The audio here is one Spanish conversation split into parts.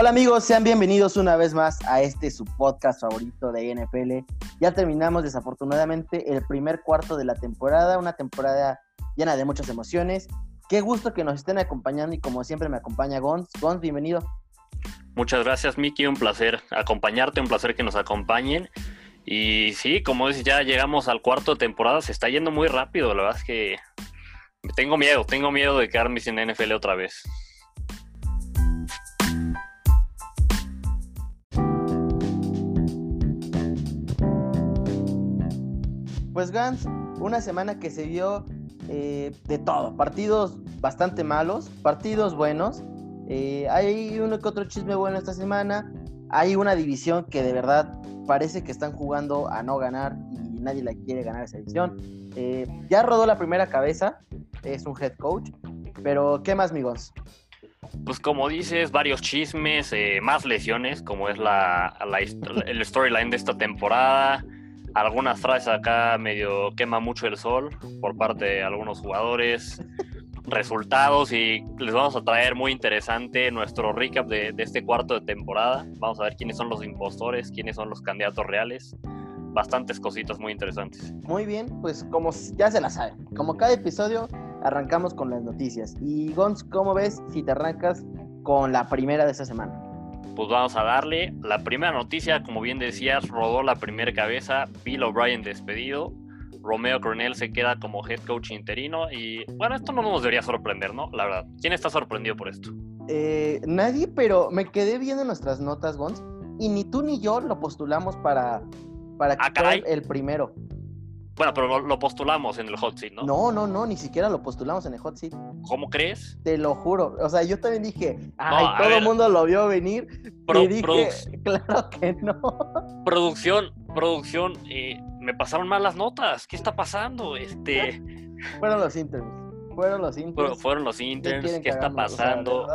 Hola amigos, sean bienvenidos una vez más a este su podcast favorito de NFL. Ya terminamos desafortunadamente el primer cuarto de la temporada, una temporada llena de muchas emociones. Qué gusto que nos estén acompañando y como siempre me acompaña Gons. Gons, bienvenido. Muchas gracias Miki, un placer acompañarte, un placer que nos acompañen. Y sí, como dices, ya llegamos al cuarto de temporada, se está yendo muy rápido, la verdad es que tengo miedo, tengo miedo de quedarme sin NFL otra vez. Pues Gans, una semana que se vio eh, de todo, partidos bastante malos, partidos buenos. Eh, hay uno que otro chisme bueno esta semana. Hay una división que de verdad parece que están jugando a no ganar y nadie la quiere ganar esa división. Eh, ya rodó la primera cabeza, es un head coach, pero ¿qué más, amigos? Pues como dices, varios chismes, más lesiones, como es la, el storyline de esta temporada algunas frases acá medio quema mucho el sol por parte de algunos jugadores, resultados y les vamos a traer muy interesante nuestro recap de, este cuarto de temporada. Vamos a ver quiénes son los impostores, quiénes son los candidatos reales. Bastantes cositas muy interesantes. Muy bien, pues como ya se la saben, como cada episodio arrancamos con las noticias. Y Gons, ¿cómo ves si te arrancas con la primera de esta semana? Pues vamos a darle. La primera noticia, como bien decías, rodó la primera cabeza, Bill O'Brien despedido, Romeo Cornell se queda como head coach interino y bueno, esto no nos debería sorprender, ¿no? La verdad, ¿quién está sorprendido por esto? Eh, nadie, pero me quedé viendo nuestras notas, Gons, y ni tú ni yo lo postulamos para, para que ah, el primero. Bueno, pero lo, postulamos en el hot seat, ¿no? No, no, no, ni siquiera lo postulamos en el hot seat. ¿Cómo crees? Te lo juro. O sea, yo también dije, ay, todo el mundo lo vio venir. y dije, claro que no. Producción, producción, eh, me pasaron mal las notas. ¿Qué está pasando? Este. Fueron los interns. Fueron los interns. Fueron los interns. ¿Qué, está pasando?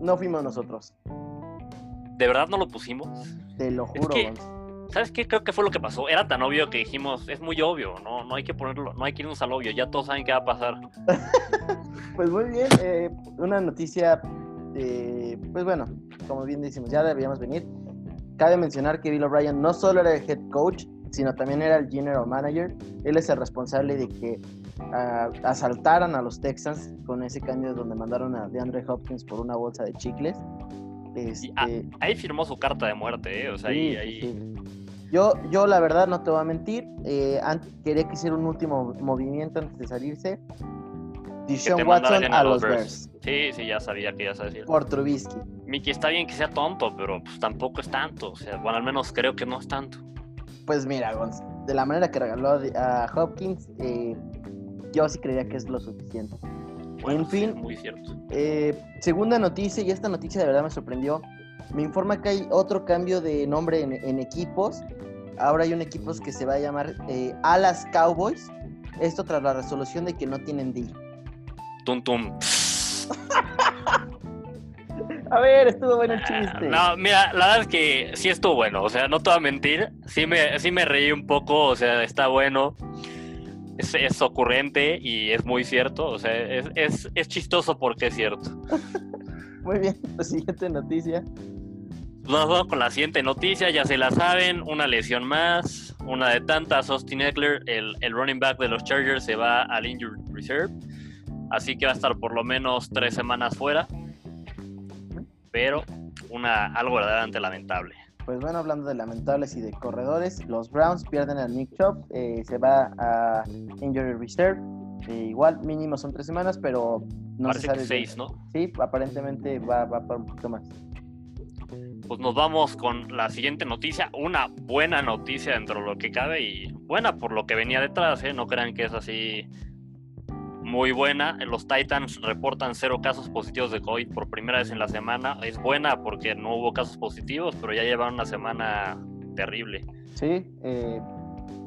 no fuimos nosotros. ¿De verdad no lo pusimos? Te lo juro, ¿Sabes qué? Creo que fue lo que pasó. Era tan obvio que dijimos, es muy obvio, no, no hay que ponerlo, no hay que irnos al obvio, ya todos saben qué va a pasar. pues muy bien, eh, una noticia, eh, pues bueno, como bien decimos, ya deberíamos venir. Cabe mencionar que Bill O'Brien no solo era el head coach, sino también era el general manager. Él es el responsable de que ah, asaltaran a los Texans con ese cambio donde mandaron a DeAndre Hopkins por una bolsa de chicles. Este... ahí firmó su carta de muerte, ¿eh? O sea, ahí, ahí... Yo, yo la verdad no te voy a mentir, eh, quería que hiciera un último movimiento antes de salirse. Dishon Watson a los Bears. Sí, sí, ya sabía que ibas a decir. Por Trubisky. Mickey, está bien que sea tonto, pero pues tampoco es tanto. O sea, bueno, al menos creo que no es tanto. Pues mira, de la manera que regaló a Hopkins, eh, yo sí creía que es lo suficiente. en fin, muy cierto. Eh, segunda noticia, y esta noticia de verdad me sorprendió. Me informa que hay otro cambio de nombre en, equipos. Ahora hay un equipo que se va a llamar eh, Alas Cowboys. Esto tras la resolución de que no tienen deal. Tum tum. A ver, estuvo bueno el chiste. No, mira, la verdad es que sí estuvo bueno. O sea, no te voy a mentir. Sí me, sí me reí un poco. O sea, está bueno. Es, es ocurrente y es muy cierto. O sea, es, es, es chistoso porque es cierto. muy bien, la siguiente noticia. Vamos con la siguiente noticia, ya se la saben, una lesión más, una de tantas, Austin Eckler, el, running back de los Chargers, se va al Injured Reserve, así que va a estar por lo menos tres semanas fuera, pero una, algo verdaderamente lamentable. Pues bueno, hablando de lamentables y de corredores, los Browns pierden a Nick Chubb, eh, se va a Injured Reserve, eh, igual mínimo son tres semanas, pero no se sabe. seis, ¿no? Sí, aparentemente va, va para un poquito más pues nos vamos con la siguiente noticia. Una buena noticia dentro de lo que cabe y buena por lo que venía detrás. ¿eh? No crean que es así muy buena. Los Titans reportan cero casos positivos de COVID por primera vez en la semana. Es buena porque no hubo casos positivos, pero ya llevan una semana terrible. Sí, eh,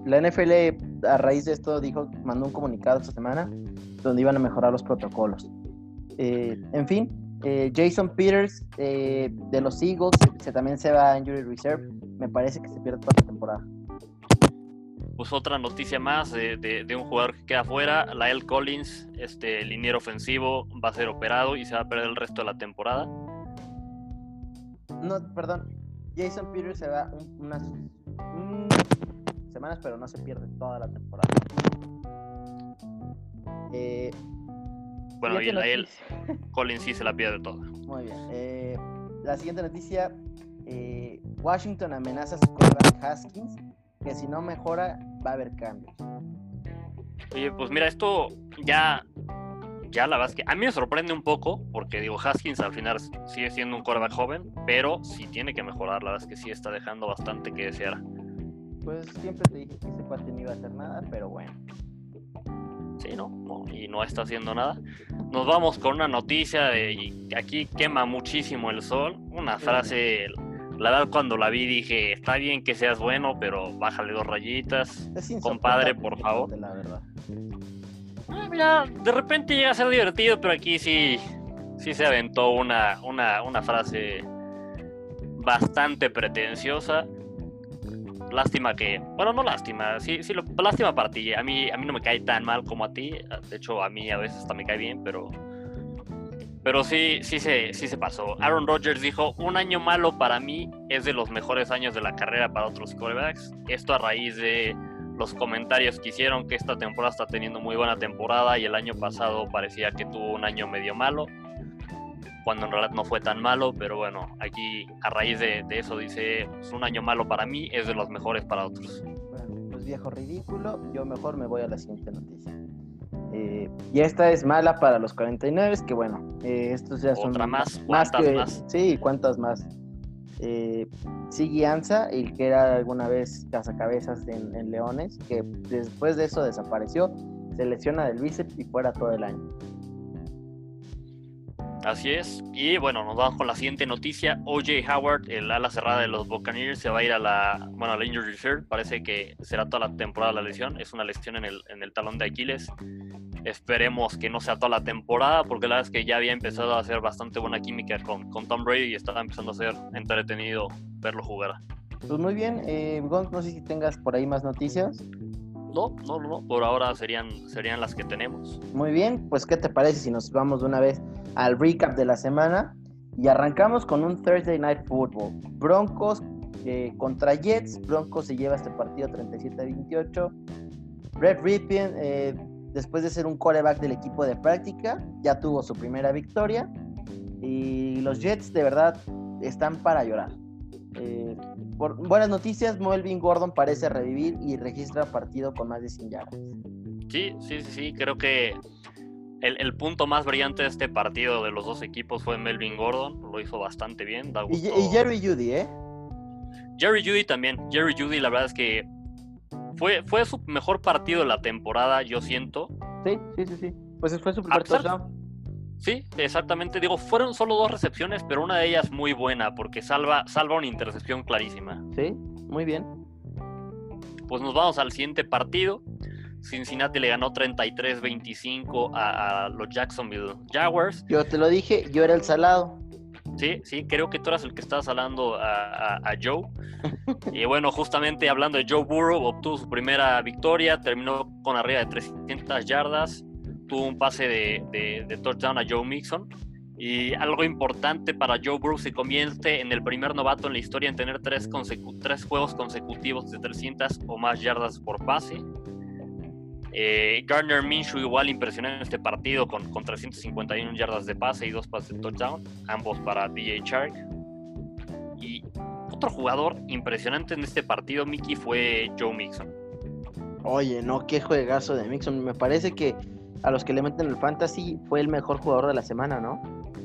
la NFL a raíz de esto dijo, mandó un comunicado esta semana donde iban a mejorar los protocolos. Eh, en fin, eh, Jason Peters eh, de los Eagles se, también se va a Injury Reserve. Me parece que se pierde toda la temporada. Pues otra noticia más de, un jugador que queda fuera, Lael Collins, este liniero ofensivo, va a ser operado y se va a perder el resto de la temporada. no, perdón. Jason Peters se va unas semanas, pero no se pierde toda la temporada. Eh, bueno, y él, Colin sí se la pierde toda. Muy bien. Eh, la siguiente noticia: eh, Washington amenaza a su quarterback Haskins que si no mejora va a haber cambios. Oye, pues mira, esto ya ya la verdad es que a mí me sorprende un poco, porque digo, Haskins al final sigue siendo un quarterback joven, pero sí tiene que mejorar, la verdad es que sí está dejando bastante que desear. Pues siempre te dije que ese cuate no iba a hacer nada, pero bueno. Sí, ¿no? y no está haciendo nada. Nos vamos con una noticia de aquí quema muchísimo el sol. Una frase, la verdad cuando la vi dije, está bien que seas bueno, pero bájale dos rayitas. Compadre, por favor. La verdad. Ah, mira, de repente llega a ser divertido, pero aquí sí, sí se aventó una, una, frase bastante pretenciosa. Lástima que, bueno, no lástima, sí, sí, lástima para ti. A mí, a mí no me cae tan mal como a ti. De hecho, a mí a veces hasta me cae bien, pero, pero sí, sí se, sí se pasó. Aaron Rodgers dijo: Un año malo para mí es de los mejores años de la carrera para otros quarterbacks. Esto a raíz de los comentarios que hicieron que esta temporada está teniendo muy buena temporada y el año pasado parecía que tuvo un año medio malo, cuando en realidad no fue tan malo, pero bueno, aquí a raíz de, eso dice, es pues, un año malo para mí, es de los mejores para otros. Bueno, pues viejo ridículo, yo mejor me voy a la siguiente noticia. Eh, y esta es mala para los 49, que bueno, eh, estos ya son... Otra más, más, que, más? Sí, ¿cuántas más? eh, Sigui Anza, el que era alguna vez cazacabezas en, en Leones, que después de eso desapareció, se lesiona del bíceps y fuera todo el año. Así es. Y bueno, nos vamos con la siguiente noticia. OJ Howard, el ala cerrada de los Buccaneers, se va a ir a la, bueno, a la injury reserve. Parece que será toda la temporada la lesión. Es una lesión en el, en el talón de Aquiles. Esperemos que no sea toda la temporada, porque la verdad es que ya había empezado a hacer bastante buena química con, con Tom Brady y estaba empezando a ser entretenido verlo jugar. Pues muy bien, eh, no sé si tengas por ahí más noticias. No, no, no, por ahora serían, serían las que tenemos. Muy bien, pues ¿qué te parece si nos vamos de una vez al recap de la semana? Y arrancamos con un Thursday Night Football. Broncos eh, contra Jets. Broncos se lleva este partido 37-28. Red Ripien, eh, después de ser un coreback del equipo de práctica, ya tuvo su primera victoria. Y los Jets de verdad están para llorar. Eh, por buenas noticias, Melvin Gordon parece revivir y registra partido con más de 100 yardas. Sí, sí, sí, creo que el, punto más brillante de este partido de los dos equipos fue Melvin Gordon, lo hizo bastante bien. y, Jerry Judy, ¿eh? Jerry Judy también. Jerry Judy, la verdad es que fue, fue su mejor partido de la temporada, yo siento. Sí, sí, sí, sí. Pues fue su primer touchdown. Sí, exactamente. Digo, fueron solo dos recepciones, pero una de ellas muy buena porque salva, salva una intercepción clarísima. Sí, muy bien. Pues nos vamos al siguiente partido. Cincinnati le ganó 33-25 a, los Jacksonville Jaguars. Yo te lo dije, yo era el salado. Sí, sí, creo que tú eras el que estabas hablando a, a Joe. y bueno, justamente hablando de Joe Burrow, obtuvo su primera victoria, terminó con arriba de 300 yardas tuvo un pase de, touchdown a Joe Mixon. Y algo importante para Joe Burrow se convierte en el primer novato en la historia en tener tres, tres juegos consecutivos de 300 o más yardas por pase. Eh, Gardner Minshew igual impresionó en este partido con, con 351 yardas de pase y dos pases de touchdown, ambos para DJ Shark. Y otro jugador impresionante en este partido, Mickey, fue Joe Mixon. Oye, no, qué juegazo de Mixon. Me parece que a los que le meten el fantasy, fue el mejor jugador de la semana, ¿no?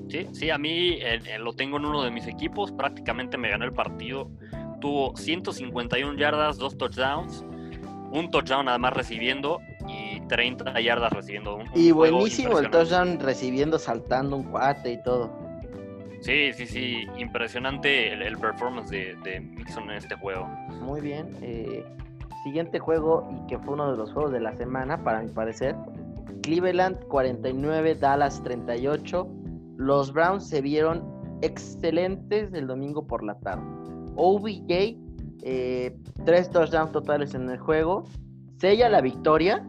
Sí, sí, a mí lo tengo en uno de mis equipos, prácticamente me ganó el partido. Tuvo 151 yardas, dos touchdowns, un touchdown nada más recibiendo y 30 yardas recibiendo. y buenísimo el touchdown recibiendo, saltando un cuate y todo. Sí, sí, sí, impresionante el, performance de, de, Mixon en este juego. Muy bien. Eh, siguiente juego y que fue uno de los juegos de la semana, para mi parecer, Cleveland 49, Dallas 38. Los Browns se vieron excelentes el domingo por la tarde. OBJ, eh, tres touchdowns totales en el juego. Sella la victoria,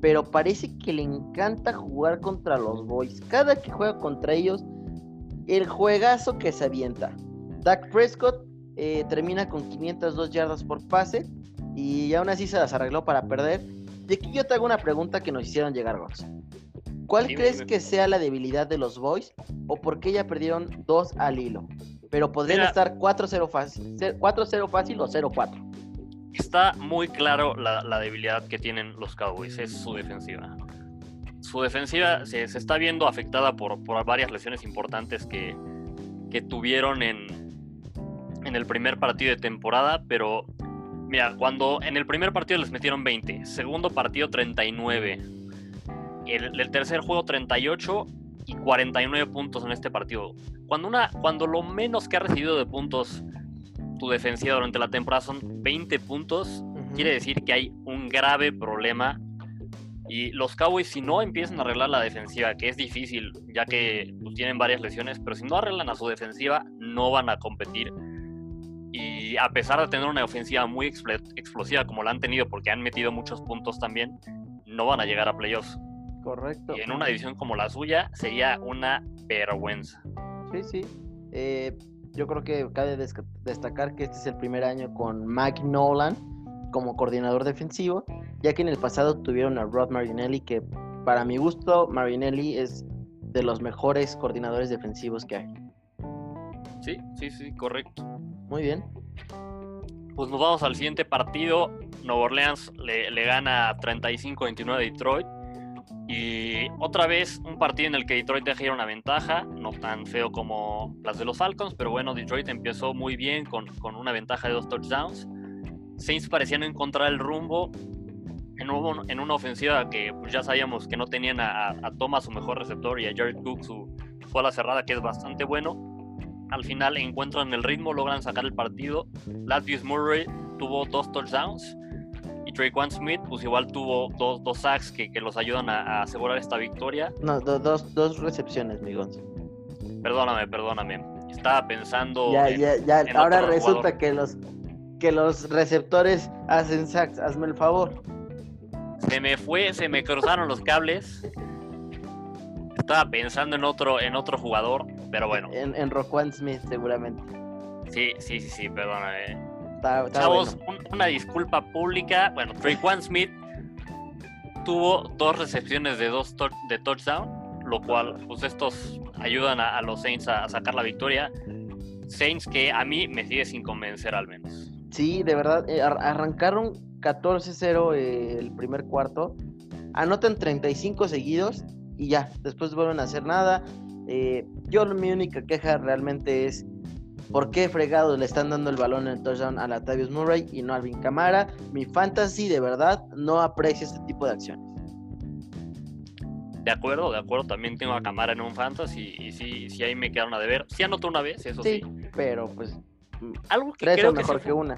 pero parece que le encanta jugar contra los Boys. Cada que juega contra ellos, el juegazo que se avienta. Dak Prescott eh, termina con 502 yardas por pase y aún así se las arregló para perder. Y aquí yo te hago una pregunta que nos hicieron llegar, Gox. ¿Cuál crees que sea la debilidad de los Boys o por qué ya perdieron dos al hilo? Pero podrían estar 4-0 fácil, 4-0 fácil o 0-4. Está muy claro la, debilidad que tienen los Cowboys, es su defensiva. Su defensiva se, está viendo afectada por, por, varias lesiones importantes que, que tuvieron en, en el primer partido de temporada, pero mira, cuando en el primer partido les metieron 20, segundo partido 39, el, el tercer juego 38 y 49 puntos en este partido. Cuando, una, cuando lo menos que ha recibido de puntos tu defensiva durante la temporada son 20 puntos, quiere decir que hay un grave problema. Y los Cowboys, si no empiezan a arreglar la defensiva, que es difícil, ya que pues, tienen varias lesiones, pero si no arreglan a su defensiva, no van a competir. Y a pesar de tener una ofensiva muy explosiva como la han tenido, porque han metido muchos puntos también, no van a llegar a playoffs. Correcto. Y en una división como la suya sería una vergüenza. Sí, sí. Eh, yo creo que cabe destacar que este es el primer año con Mike Nolan como coordinador defensivo, ya que en el pasado tuvieron a Rod Marinelli, que para mi gusto Marinelli es de los mejores coordinadores defensivos que hay. Sí, sí, sí, correcto. Muy bien. Pues nos vamos al siguiente partido. Nueva Orleans le, le gana 35-29 a Detroit. Y otra vez un partido en el que Detroit deja ir una ventaja, no tan feo como las de los Falcons, pero bueno, Detroit empezó muy bien con, con una ventaja de dos touchdowns. Saints parecían no encontrar el rumbo en, en una ofensiva que pues, ya sabíamos que no tenían a, Thomas su mejor receptor y a Jared Cook su, su cerrada que es bastante bueno. Al final encuentran el ritmo, logran sacar el partido. Latvius Murray tuvo dos touchdowns One Smith, pues igual tuvo dos, dos sacks que, que los ayudan a, asegurar esta victoria. No, dos, dos recepciones, mi Perdóname, perdóname. Estaba pensando. Ya, ya, ya. Ahora resulta que los, que los receptores hacen sacks. Hazme el favor. Se me fue, se me cruzaron los cables. Estaba pensando en otro, en otro jugador, pero bueno. En, en Roquan Smith, seguramente. Sí, sí, sí, sí, perdóname. Chavos, una disculpa pública. Bueno, Traquan Smith tuvo dos recepciones de dos de touchdown, lo cual, pues estos ayudan a, los Saints a, sacar la victoria. Saints que a mí me sigue sin convencer al menos. Sí, de verdad, eh, arrancaron 14-0 eh, el primer cuarto, anotan 35 seguidos y ya, después vuelven a hacer nada. Eh, yo mi única queja realmente es ¿Por qué fregados le están dando el balón en el touchdown a Latavius Murray y no a Alvin Camara? Mi fantasy de verdad no aprecia este tipo de acciones. De acuerdo, de acuerdo. También tengo a Camara en un fantasy y sí, sí ahí me quedaron a deber. Sí anotó una vez, eso sí. pero pues algo que creo mejor que, una.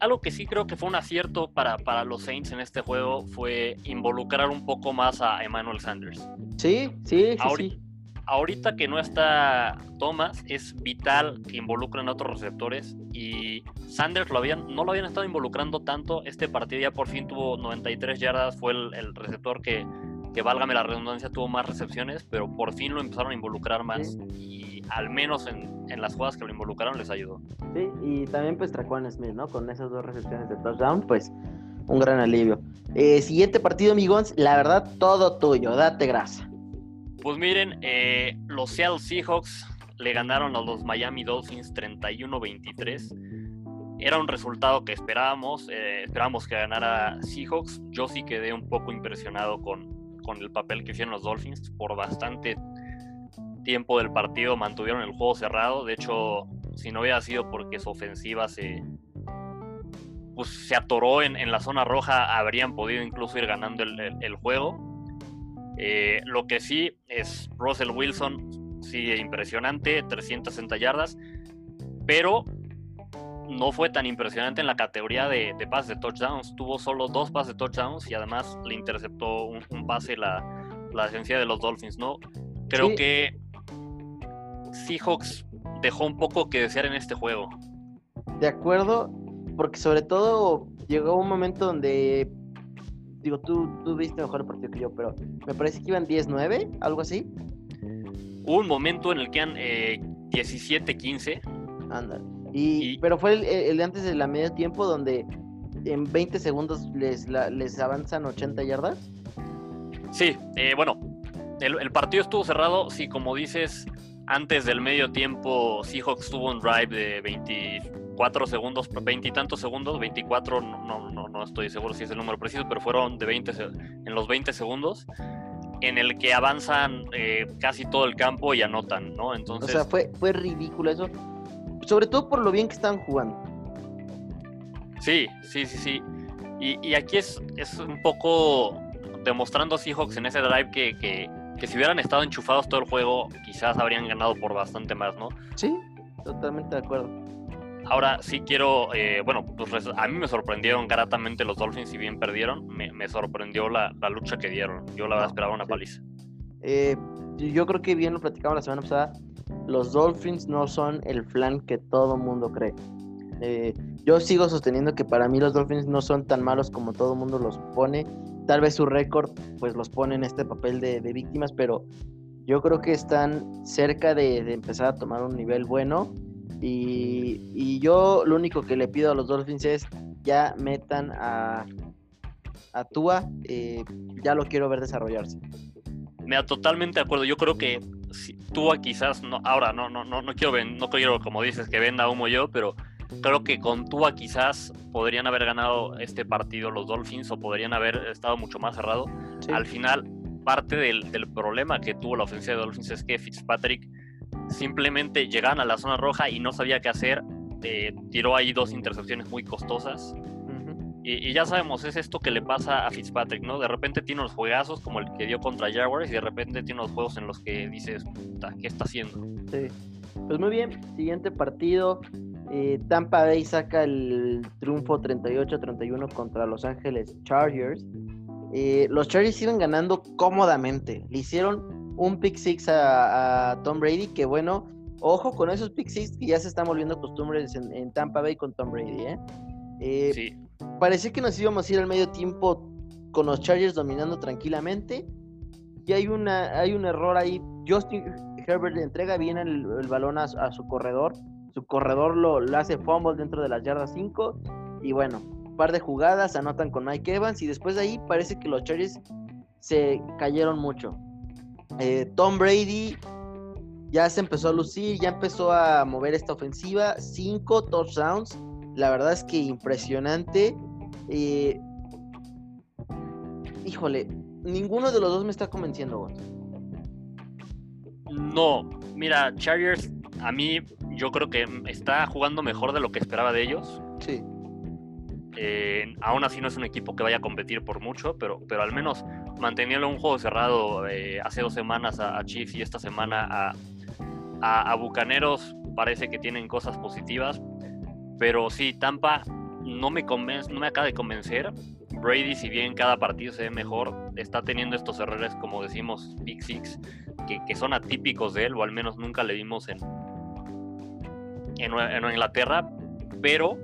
Algo que sí creo que fue un acierto para, para los Saints en este juego fue involucrar un poco más a Emmanuel Sanders. Sí, sí, sí. sí ahorita que no está Thomas, es vital que involucren a otros receptores y Sanders lo habían, no lo habían estado involucrando tanto. Este partido ya por fin tuvo 93 yardas, fue el, receptor que, que, válgame la redundancia, tuvo más recepciones, pero por fin lo empezaron a involucrar más y al menos en, en, las jugadas que lo involucraron les ayudó. Sí, y también pues Traquan Smith, ¿no? Con esas dos recepciones de touchdown, pues un gran alivio. Eh, siguiente partido, amigos, la verdad, todo tuyo, date grasa. Pues miren, eh, los Seattle Seahawks le ganaron a los Miami Dolphins 31-23. Era un resultado que esperábamos, eh, esperábamos que ganara Seahawks. Yo sí quedé un poco impresionado con, con el papel que hicieron los Dolphins. Por bastante tiempo del partido mantuvieron el juego cerrado. De hecho, si no hubiera sido porque su ofensiva se, pues, se atoró en, en la zona roja, habrían podido incluso ir ganando el, el juego eh, lo que sí es Russell Wilson, sí, impresionante, 360 yardas, pero no fue tan impresionante en la categoría de, de pases de touchdowns. Tuvo solo dos pases de touchdowns y además le interceptó un, pase la, la agencia de los Dolphins, ¿no? Creo que Seahawks dejó un poco que desear en este juego. De acuerdo, porque sobre todo llegó un momento donde digo, tú, tú viste mejor el partido que yo, pero me parece que iban 10-9, algo así. Hubo un momento en el que eran 17-15. Ándale. Y, pero fue el, de antes de la medio tiempo donde en 20 segundos les, les avanzan 80 yardas. Sí, eh, bueno, el, partido estuvo cerrado, sí, como dices, antes del medio tiempo Seahawks tuvo un drive de 24 segundos, 20 y tantos segundos, 24, no, no, no estoy seguro si es el número preciso, pero fueron de 20 en los 20 segundos en el que avanzan eh, casi todo el campo y anotan, ¿no? Entonces... O sea, fue, fue ridículo eso, sobre todo por lo bien que estaban jugando. Sí, sí, sí, sí. Y, aquí es, es un poco demostrando Seahawks en ese drive que, que, si hubieran estado enchufados todo el juego, quizás habrían ganado por bastante más, ¿no? Sí, totalmente de acuerdo. Ahora sí quiero, eh, bueno, pues a mí me sorprendieron gratamente los Dolphins, si bien perdieron, me, sorprendió la, lucha que dieron. Yo la verdad esperaba una paliza. Eh, yo creo que bien lo platicamos la semana pasada, los Dolphins no son el flan que todo mundo cree. Eh, yo sigo sosteniendo que para mí los Dolphins no son tan malos como todo mundo los pone. Tal vez su récord pues los pone en este papel de, víctimas, pero yo creo que están cerca de, empezar a tomar un nivel bueno. Y, yo lo único que le pido a los Dolphins es ya metan a, a Tua, eh, ya lo quiero ver desarrollarse. Me da totalmente de acuerdo. Yo creo que si, Tua quizás no, ahora no, no, no, no quiero no quiero como dices que venda humo yo, pero creo que con Tua quizás podrían haber ganado este partido los Dolphins o podrían haber estado mucho más cerrado. Al final, parte del, problema que tuvo la ofensiva de Dolphins es que Fitzpatrick simplemente llegaban a la zona roja y no sabía qué hacer. Eh, tiró ahí dos intercepciones muy costosas. y, ya sabemos, es esto que le pasa a Fitzpatrick, ¿no? De repente tiene unos juegazos como el que dio contra Jaguars y de repente tiene unos juegos en los que dices, ¿qué está haciendo? Sí. Pues muy bien, siguiente partido. Eh, Tampa Bay saca el triunfo 38-31 contra Los Ángeles Chargers. Eh, los Chargers siguen ganando cómodamente. Le hicieron un pick six a, Tom Brady, que bueno, ojo con esos pick six que ya se están volviendo costumbres en, Tampa Bay con Tom Brady. ¿eh? sí. Parecía que nos íbamos a ir al medio tiempo con los Chargers dominando tranquilamente. Y hay, una, hay un error ahí. Justin Herbert le entrega bien el, balón a, su corredor su corredor lo, hace fumble dentro de las yardas 5 y bueno, un par de jugadas anotan con Mike Evans y después de ahí parece que los Chargers se cayeron mucho. Eh, Tom Brady ya se empezó a lucir, ya empezó a mover esta ofensiva, 5 touchdowns, la verdad es que impresionante. Eh, híjole, ninguno de los dos me está convenciendo. No, mira, Chargers a mí yo creo que está jugando mejor de lo que esperaba de ellos. Sí. Eh, aún así no es un equipo que vaya a competir por mucho, pero, pero al menos manteniendo un juego cerrado eh, hace dos semanas a, Chiefs y esta semana a, a, Bucaneros parece que tienen cosas positivas. Pero sí, Tampa no me, convence, no me acaba de convencer. Brady, si bien cada partido se ve mejor, está teniendo estos errores, como decimos, Big Six, que, que son atípicos de él, o al menos nunca le vimos en, en, Inglaterra, pero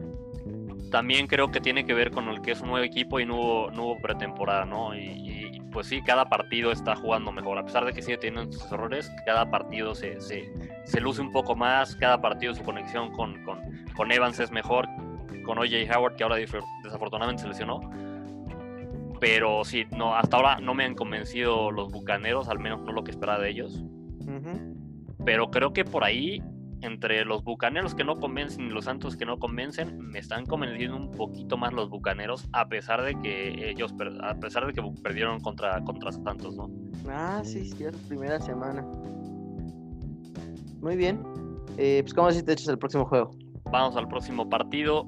también creo que tiene que ver con el que es un nuevo equipo y no hubo, pretemporada, ¿no? Y, pues sí, cada partido está jugando mejor, a pesar de que sigue teniendo sus errores, cada partido se, se, luce un poco más, cada partido su conexión con, con, con Evans es mejor, con OJ Howard, que ahora desafortunadamente se lesionó. Pero sí, no, hasta ahora no me han convencido los bucaneros, al menos no lo que esperaba de ellos. Pero creo que por ahí entre los bucaneros que no convencen y los santos que no convencen, me están convenciendo un poquito más los bucaneros, a pesar de que ellos, a pesar de que perdieron contra, contra Santos, ¿no? Ah, sí, cierto, primera semana. Muy bien. Eh, pues, ¿cómo si te echas el próximo juego? Vamos al próximo partido.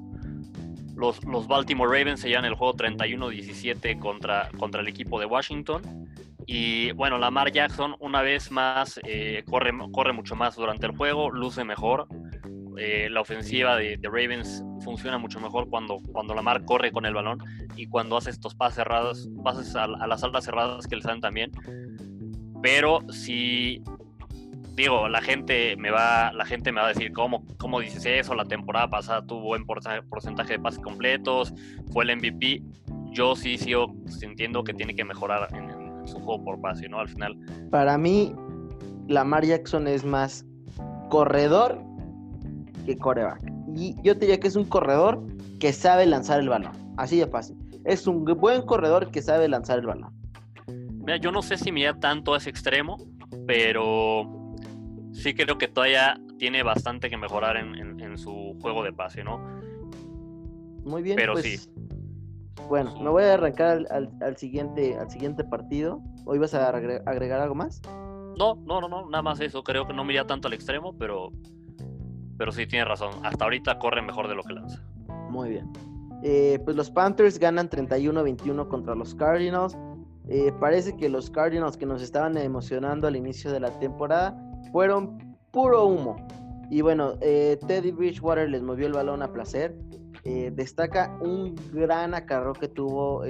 Los, los Baltimore Ravens se llevan el juego 31-17 contra, contra el equipo de Washington. Y bueno, Lamar Jackson una vez más eh, corre, corre mucho más durante el juego, luce mejor. Eh, la ofensiva de, Ravens funciona mucho mejor cuando, cuando Lamar corre con el balón y cuando hace estos pases cerrados, pases a, las altas cerradas que le salen también. Pero si digo, la gente me va, la gente me va a decir cómo, cómo dices eso, la temporada pasada tuvo buen porcentaje de pases completos, fue el MVP. Yo sí sigo sintiendo que tiene que mejorar en, su juego por pase, ¿no? Al final. Para mí, Lamar Jackson es más corredor que coreback. Y yo te diría que es un corredor que sabe lanzar el balón. Así de fácil. Es un buen corredor que sabe lanzar el balón. Mira, yo no sé si mira tanto a ese extremo, pero sí creo que todavía tiene bastante que mejorar en, su juego de pase, ¿no? Muy bien. Pero pues, sí. Bueno, me voy a arrancar al, siguiente, al siguiente partido. ¿Hoy vas a agregar algo más? No, no, no, no, nada más eso. Creo que no mira tanto al extremo, pero, pero sí tiene razón. Hasta ahorita corre mejor de lo que lanza. Muy bien. Eh, pues los Panthers ganan 31-21 contra los Cardinals. Eh, parece que los Cardinals que nos estaban emocionando al inicio de la temporada fueron puro humo. Y bueno, eh, Teddy Bridgewater les movió el balón a placer. Destaca un gran acarreo que tuvo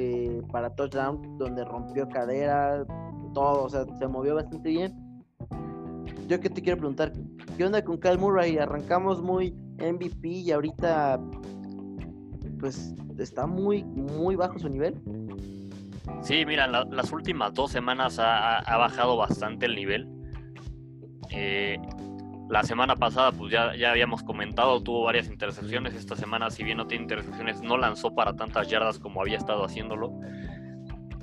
para touchdown, donde rompió cadera, todo, o sea, se movió bastante bien. Yo que te quiero preguntar, ¿qué onda con Kyle Murray? Arrancamos muy MVP y ahorita pues está muy, muy bajo su nivel. Sí, mira, las últimas dos semanas ha, bajado bastante el nivel. Eh, la semana pasada, pues ya, ya habíamos comentado, tuvo varias intercepciones. Esta semana, si bien no tiene intercepciones, no lanzó para tantas yardas como había estado haciéndolo.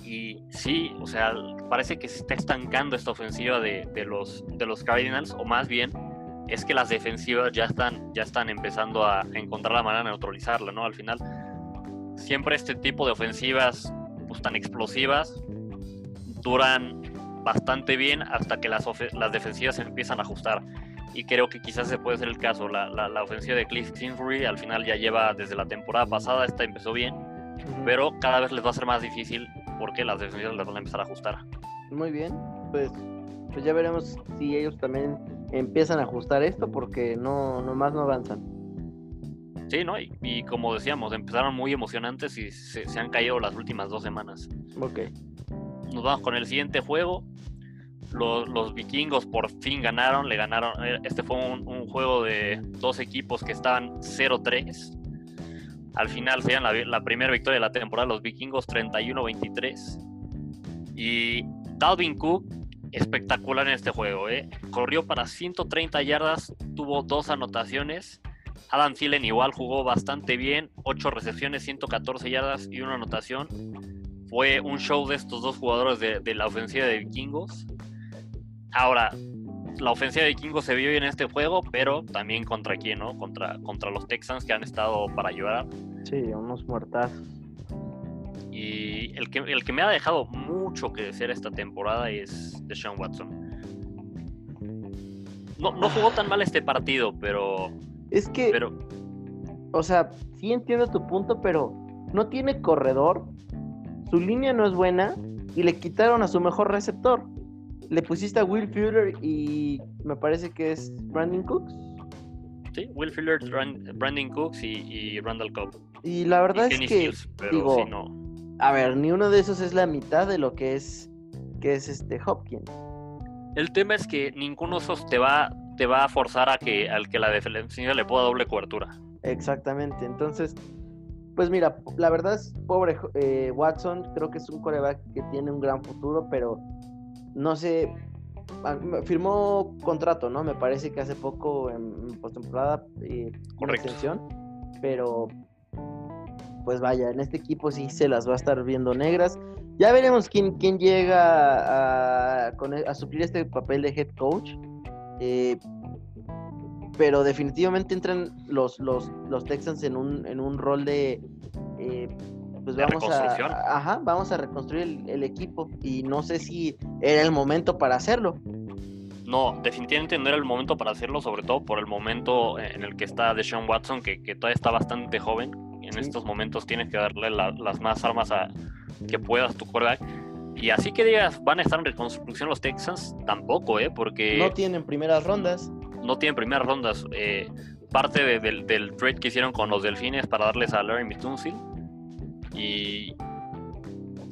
Y sí, o sea, parece que se está estancando esta ofensiva de, los, de los Cardinals, o más bien es que las defensivas ya están, ya están empezando a encontrar la manera de neutralizarla, ¿no? Al final, siempre este tipo de ofensivas pues, tan explosivas duran bastante bien hasta que las, las defensivas se empiezan a ajustar. Y creo que quizás se puede ser el caso. La, la, ofensiva de Cliff Kingsbury al final ya lleva desde la temporada pasada, esta empezó bien, pero cada vez les va a ser más difícil porque las defensivas les van a empezar a ajustar. Muy bien, pues, pues ya veremos si ellos también empiezan a ajustar esto porque no más no avanzan. Sí, ¿no? Y, como decíamos, empezaron muy emocionantes y se, han caído las últimas dos semanas. Ok. Nos vamos con el siguiente juego. Los, vikingos por fin ganaron, le ganaron. Eh, este fue un, juego de dos equipos que estaban 0-3. Al final la, la primera victoria de la temporada, los vikingos 31-23. Y Dalvin Cook espectacular en este juego. ¿eh? Corrió para 130 yardas, tuvo dos anotaciones. Adam Thielen igual jugó bastante bien, 8 recepciones, 114 yardas y una anotación. Fue un show de estos dos jugadores de, la ofensiva de vikingos. Ahora, la ofensiva de vikingos se vio bien en este juego, pero también contra quién, ¿no? Contra, contra los Texans que han estado para ayudar. Sí, unos muertazos. Y el que, el que me ha dejado mucho que desear esta temporada es Deshaun Watson. No, no jugó tan mal este partido, pero. Es que. Pero... O sea, sí entiendo tu punto, pero no tiene corredor. Su línea no es buena. Y le quitaron a su mejor receptor. Le pusiste a Will Fuller y me parece que es Brandon Cooks. Sí, Will Fuller, Brandon Cooks y, Randall Cobb. Y la verdad es que. digo, no a ver, ni uno de esos es la mitad de lo que es, que es este Hopkins. El tema es que ninguno de esos te va, te va a forzar a que, al que la defensiva le pueda doble cobertura. Exactamente. Entonces, pues mira, la verdad es pobre eh, Watson, creo que es un coreback que tiene un gran futuro, pero no sé, ah, firmó contrato, ¿no? Me parece que hace poco en, postemporada eh, una extensión, pero pues vaya, en este equipo sí se las va a estar viendo negras. Ya veremos quién, quién llega a, e, a, suplir este papel de head coach. Eh, pero definitivamente entran los, los, los Texans en un, en un rol de... Eh, pues vamos a, ajá, vamos a reconstruir el, equipo y no sé si era el momento para hacerlo. No, definitivamente no era el momento para hacerlo, sobre todo por el momento en el que está Deshaun Watson, que, que todavía está bastante joven en estos momentos tienes que darle las más armas a, que puedas tu quarterback. Y así que digas, van a estar en reconstrucción los Texans, tampoco, ¿eh? Porque... No tienen primeras rondas. No tienen primeras rondas. Eh, parte del, trade que hicieron con los Delfines para darles a Larry Mitunsil. Y,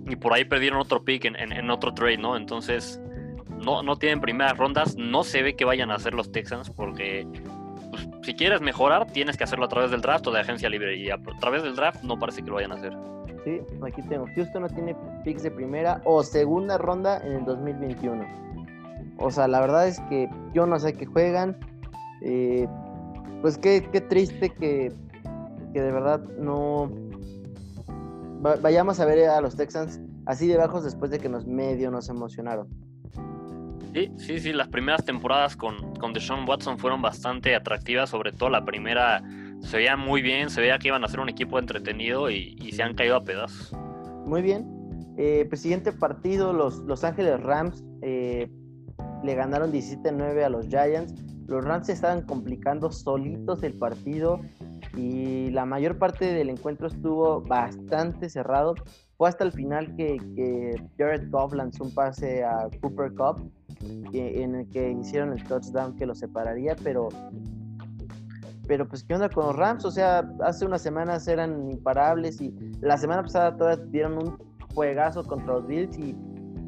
y por ahí perdieron otro pick en, otro trade, ¿no? Entonces, no, no tienen primeras rondas. No se ve que vayan a hacer los Texans porque pues, si quieres mejorar, tienes que hacerlo a través del draft o de agencia libre. Y a, través del draft no parece que lo vayan a hacer. Sí, aquí tengo. Houston no tiene picks de primera o segunda ronda en el 2021. O sea, la verdad es que yo no sé qué juegan. Eh, pues qué, qué triste que, que de verdad no vayamos a ver a los Texans así de bajos después de que nos medio nos emocionaron. Sí, sí, sí, las primeras temporadas con, con Deshaun Watson fueron bastante atractivas, sobre todo la primera se veía muy bien, se veía que iban a ser un equipo entretenido y, se han caído a pedazos. Muy bien. Eh, pues siguiente partido, los Los Ángeles Rams eh, le ganaron 17-9 a los Giants. Los Rams se estaban complicando solitos el partido y la mayor parte del encuentro estuvo bastante cerrado. Fue hasta el final que, Jared Goff lanzó un pase a Cooper Cup en el que hicieron el touchdown que lo separaría, pero pero pues qué onda con los Rams, o sea, hace unas semanas eran imparables y la semana pasada todavía dieron un juegazo contra los Bills y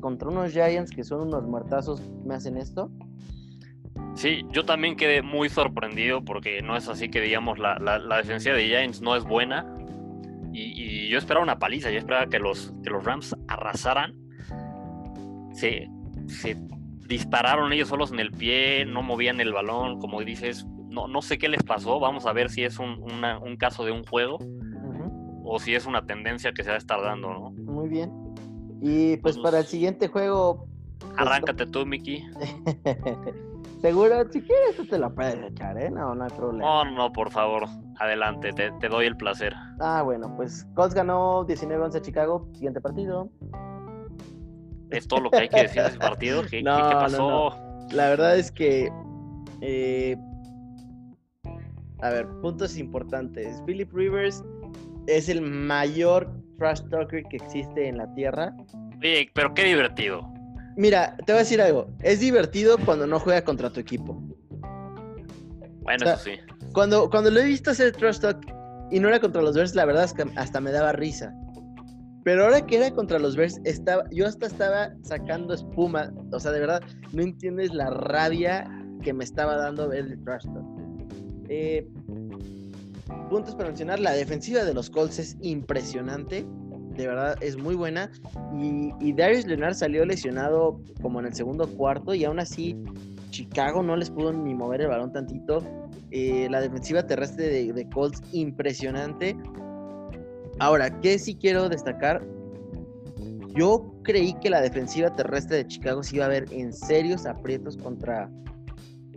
contra unos Giants que son unos muertazos me hacen esto. Sí, yo también quedé muy sorprendido porque no es así que digamos la, la, defensiva de Giants no es buena y, yo esperaba una paliza, yo esperaba que los, que los Rams arrasaran. Sí, se dispararon ellos solos en el pie, no movían el balón, como dices, no, no sé qué les pasó, vamos a ver si es un, caso de un juego o si es una tendencia que se va a estar dando, ¿no? Muy bien. Y pues, para el siguiente juego... Pues, arráncate tú, Miki. Seguro, si quieres, tú te lo puedes echar, ¿eh? No, no hay problema. No, no, por favor, adelante, te, doy el placer. Ah, bueno, pues Colts ganó 19-11 a Chicago, siguiente partido es todo lo que hay que decir de ese partido. ¿Qué, pasó? La verdad es que. Eh, a ver, puntos importantes. Philip Rivers es el mayor trash talker que existe en la tierra. Oye, pero qué divertido. Mira, te voy a decir algo. Es divertido cuando no juega contra tu equipo. Bueno, eso sí. Cuando, cuando lo he visto hacer trash talk y no era contra los Bears, la verdad es que hasta me daba risa. Pero ahora que era contra los Bears, estaba, yo hasta estaba sacando espuma. O sea, de verdad, no entiendes la rabia que me estaba dando ver el trash eh, puntos para mencionar, la defensiva de los Colts es impresionante. De verdad, es muy buena. Y, Darius Leonard salió lesionado como en el segundo cuarto y aún así Chicago no les pudo ni mover el balón tantito. Eh, la defensiva terrestre de, de Colts impresionante. Ahora, ¿qué sí quiero destacar? Yo creí que la defensiva terrestre de Chicago se iba a ver en serios aprietos contra.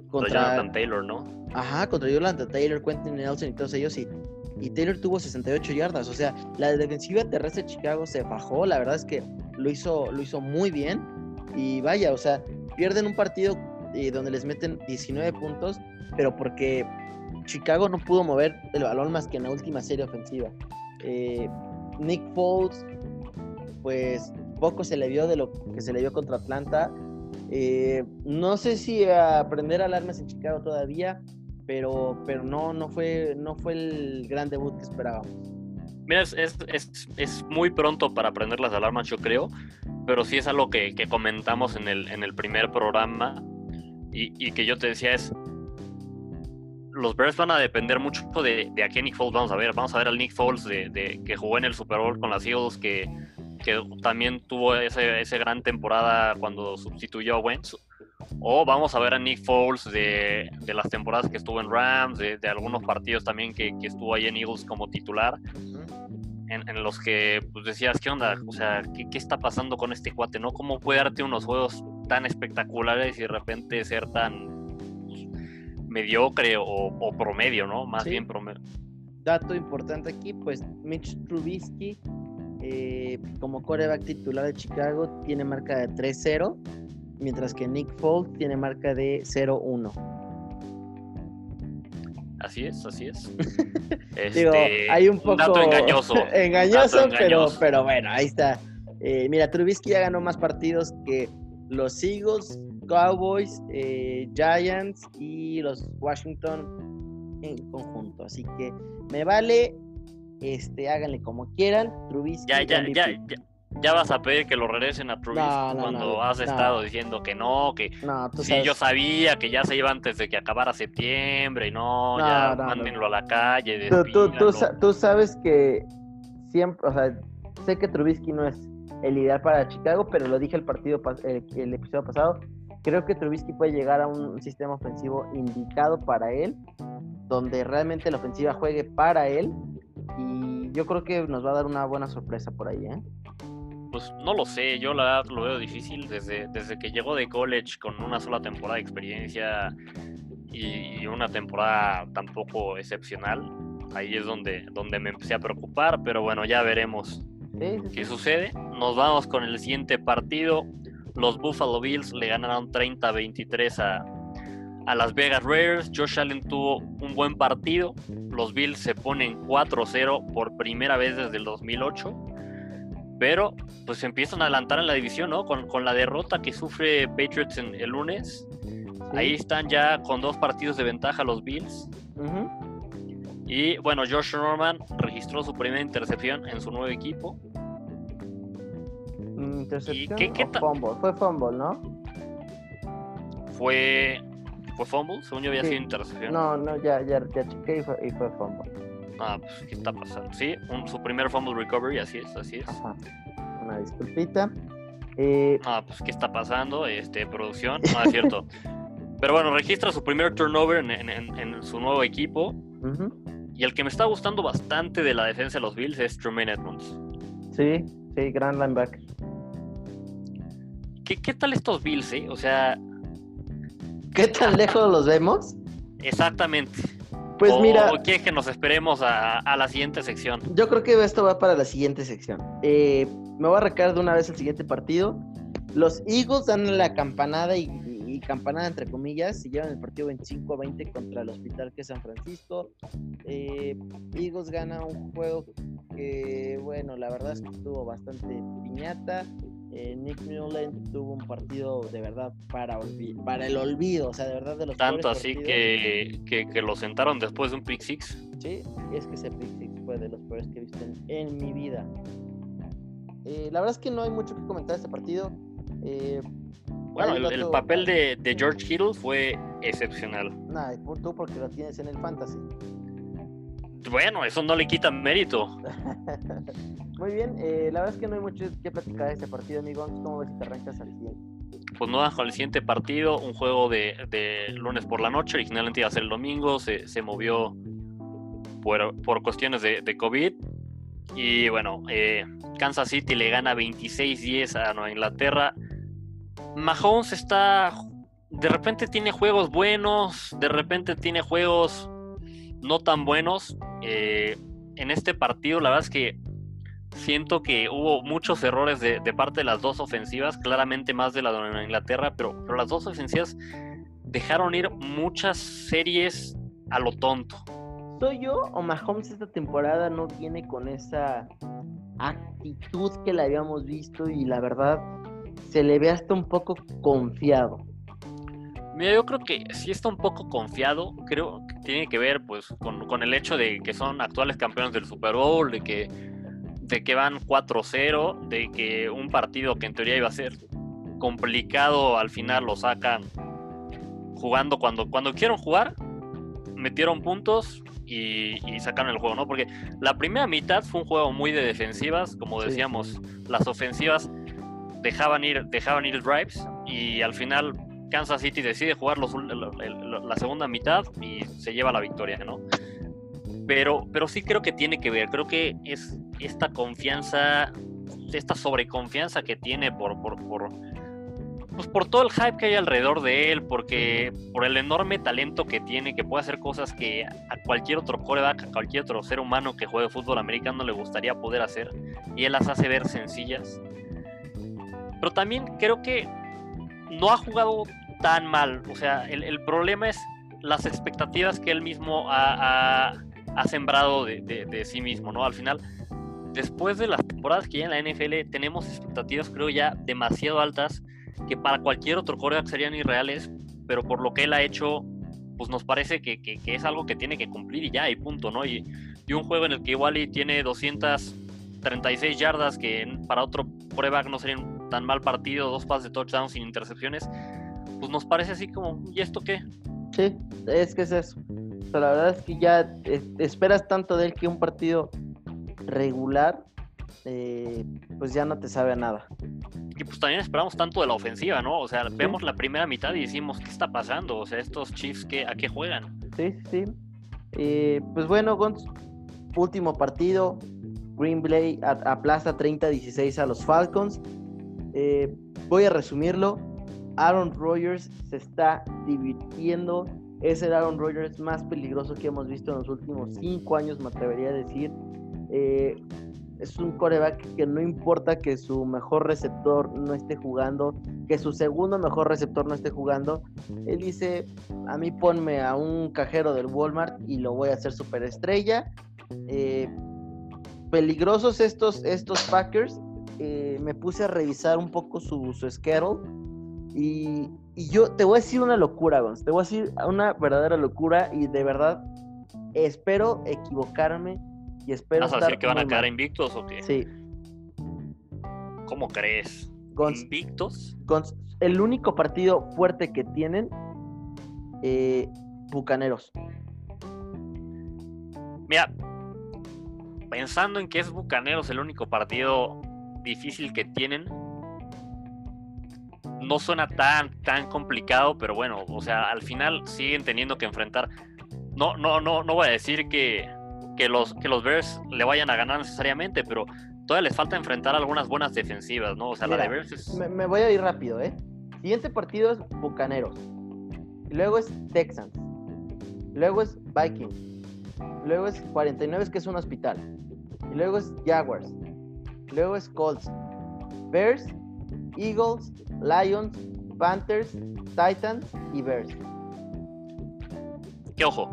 Contra Jonathan Taylor, ¿no? Ajá, contra Jonathan Taylor, Quentin Nelson y todos ellos. Y, y Taylor tuvo 68 yardas. O sea, la defensiva terrestre de Chicago se bajó. La verdad es que lo hizo, lo hizo muy bien. Y vaya, o sea, pierden un partido eh, donde les meten 19 puntos, pero porque Chicago no pudo mover el balón más que en la última serie ofensiva. Eh, Nick Foles, pues poco se le vio de lo que se le vio contra Atlanta. Eh, no sé si aprender alarmas en Chicago todavía, pero, pero no, no, fue, no fue el gran debut que esperábamos. Mira, es, es, muy pronto para aprender las alarmas, yo creo, pero sí es algo que, que comentamos en el, en el primer programa y, y, que yo te decía es, los Bears van a depender mucho de, de a qué Nick Foles vamos a ver. Vamos a ver al Nick Foles de, que jugó en el Super Bowl con las Eagles, que, que también tuvo ese, ese, gran temporada cuando sustituyó a Wentz. O vamos a ver a Nick Foles de, de las temporadas que estuvo en Rams, de, algunos partidos también que, que, estuvo ahí en Eagles como titular, en, en, los que pues decías, ¿qué onda? O sea, ¿qué, ¿qué, está pasando con este cuate? ¿no? ¿Cómo puede darte unos juegos tan espectaculares y de repente ser tan mediocre o, promedio, ¿no? Más bien promedio. Dato importante aquí, pues Mitch Trubisky, eh, como coreback titular de Chicago, tiene marca de 3-0, mientras que Nick Foles tiene marca de 0-1. Así es, así es. Digo, este, hay un poco. dato engañoso. engañoso, Pero, pero bueno, ahí está. Eh, mira, Trubisky ya ganó más partidos que los Eagles, Cowboys, eh, Giants y los Washington en conjunto. Así que me vale, este, háganle como quieran. Trubisky. Ya, ya, ya, ya, vas a pedir que lo regresen a Trubisky cuando has estado diciendo que no, que sí, yo sabía que ya se iba antes de que acabara septiembre y no, ya mándenlo a la calle. Tú, tú, sabes que siempre, o sea, sé que Trubisky no es el ideal para Chicago, pero lo dije el partido el episodio pasado, Creo que Trubisky puede llegar a un sistema ofensivo indicado para él. donde realmente la ofensiva juegue para él. Y yo creo que nos va a dar una buena sorpresa por ahí, ¿eh? Pues no lo sé, yo la verdad lo veo difícil desde, desde que llegó de college con una sola temporada de experiencia y una temporada tampoco excepcional. Ahí es donde, donde me empecé a preocupar, pero bueno, ya veremos qué sucede. Nos vamos con el siguiente partido. Los Buffalo Bills le ganaron 30-23 a, a Las Vegas Raiders. Josh Allen tuvo un buen partido. Los Bills se ponen 4-0 por primera vez desde el 2008 pero pues empiezan a adelantar en la división, ¿no? Con, la derrota que sufre Patriots en, el lunes. Ahí están ya con dos partidos de ventaja los Bills. Y bueno, Josh Norman registró su primera intercepción en su nuevo equipo. ¿Intercepción qué, fumble? Fue fumble, ¿no? Fue, fue fumble, según yo había sido intercepción. No, no, ya, ya, ya chequé y fue, y fue fumble. Ah, pues, ¿qué está pasando? Sí, su primer fumble recovery, así es, así es. Una disculpita. Eh... Ah, pues, ¿qué está pasando? Este, producción, no es cierto. Pero bueno, registra su primer turnover en, su nuevo equipo. Y el que me está gustando bastante de la defensa de los Bills es Tremaine Edmonds. Sí, sí, gran linebacker. ¿Qué, ¿Qué tal estos Bills, eh? O sea. ¿Qué tan lejos los vemos? Exactamente. Pues mira. ¿O quieres que nos esperemos a, la siguiente sección? Yo creo que esto va para la siguiente sección. Eh, me voy a arrancar de una vez el siguiente partido. Los Eagles dan la campanada y, campanada entre comillas y llevan el partido 25 20 contra el Hospital que es San Francisco. Eh, Eagles gana un juego que, bueno, la verdad es que estuvo bastante piñata. Eh, Nick Mullen tuvo un partido de verdad para, para el olvido, o sea, de verdad de los Tanto así que, que, lo sentaron después de un pick six. Sí, es que ese pick six fue de los peores que he visto en, mi vida. Eh, la verdad es que no hay mucho que comentar de este partido. Eh, bueno, el, papel de, de, George Kittle fue excepcional. Nah, tú porque lo tienes en el fantasy. Bueno, eso no le quita mérito. Muy bien, eh, la verdad es que no hay mucho que platicar de este partido, amigo. ¿Cómo ves si te arrancas al siguiente? Pues no, con el siguiente partido, un juego de, lunes por la noche, originalmente iba a ser el domingo, se, movió por, por cuestiones de, COVID. Y bueno, eh, Kansas City le gana 26-10 a Nueva Inglaterra. Mahomes está. De repente tiene juegos buenos, de repente tiene juegos no tan buenos. Eh, en este partido, la verdad es que siento que hubo muchos errores de, parte de las dos ofensivas, claramente más de la de Inglaterra, pero, pero las dos ofensivas dejaron ir muchas series a lo tonto. ¿Soy yo o Mahomes esta temporada no viene con esa actitud que la habíamos visto y la verdad se le ve hasta un poco confiado? Mira, yo creo que sí está un poco confiado. Creo que tiene que ver pues con, con el hecho de que son actuales campeones del Super Bowl, de que de que van 4-0, de que un partido que en teoría iba a ser complicado al final lo sacan jugando cuando, cuando quieren jugar, metieron puntos y, sacaron el juego, ¿no? Porque la primera mitad fue un juego muy de defensivas, como decíamos, las ofensivas dejaban ir, dejaban ir drives y al final Kansas City decide jugar los, la segunda mitad y se lleva la victoria, ¿no? Pero, pero sí creo que tiene que ver, creo que es esta confianza, esta sobreconfianza que tiene por, por, por, pues por todo el hype que hay alrededor de él, porque por el enorme talento que tiene, que puede hacer cosas que a cualquier otro coreback, a cualquier otro ser humano que juegue fútbol americano le gustaría poder hacer, y él las hace ver sencillas. Pero también creo que no ha jugado tan mal, o sea, el, problema es las expectativas que él mismo ha, ha sembrado de, sí mismo, ¿no? Al final, después de las temporadas que ya en la NFL tenemos expectativas, creo ya demasiado altas, que para cualquier otro coreback serían irreales, pero por lo que él ha hecho, pues nos parece que, es algo que tiene que cumplir y ya, y punto, ¿no? Y, un juego en el que igual tiene 236 yardas, que para otro coreback no sería un tan mal partido, dos pases de touchdown sin intercepciones, pues nos parece así como, ¿y esto qué? Sí, es que es eso la verdad es que ya esperas tanto de él que un partido regular, eh, pues ya no te sabe a nada. Y pues también esperamos tanto de la ofensiva, ¿no? O sea, vemos la primera mitad y decimos, ¿qué está pasando? O sea, estos Chiefs, ¿qué, ¿a qué juegan? Sí, sí. Eh, pues bueno, Gonz, último partido. Green Bay aplasta 30-16 a los Falcons. Eh, voy a resumirlo. Aaron Rodgers se está divirtiendo. Es el Aaron Rodgers más peligroso que hemos visto en los últimos cinco años, me atrevería a decir. Eh, es un coreback que no importa que su mejor receptor no esté jugando, que su segundo mejor receptor no esté jugando. Él dice, a mí ponme a un cajero del Walmart y lo voy a hacer superestrella. Eh, peligrosos estos, estos Packers. Eh, me puse a revisar un poco su, su schedule. Y, yo te voy a decir una locura, Gonz. Te voy a decir una verdadera locura. Y de verdad, espero equivocarme. Y espero. ¿Vas a decir que van a quedar invictos o qué? Sí. ¿Cómo crees? ¿Invictos? El único partido fuerte que tienen, eh, Bucaneros. Mira, pensando en que es Bucaneros el único partido difícil que tienen, no suena tan, tan complicado, pero bueno, o sea, al final siguen teniendo que enfrentar. No, no, no, no voy a decir que, que los, que los Bears le vayan a ganar necesariamente, pero todavía les falta enfrentar algunas buenas defensivas, ¿no? O sea, la de Bears es... me, me, voy a ir rápido, ¿eh? Siguiente partido es Bucaneros. Luego es Texans. Luego es Vikings. Luego es 49, que es un hospital luego es Jaguars. Luego es Colts. Bears, Eagles, Lions, Panthers, Titans y Bears. Que ojo,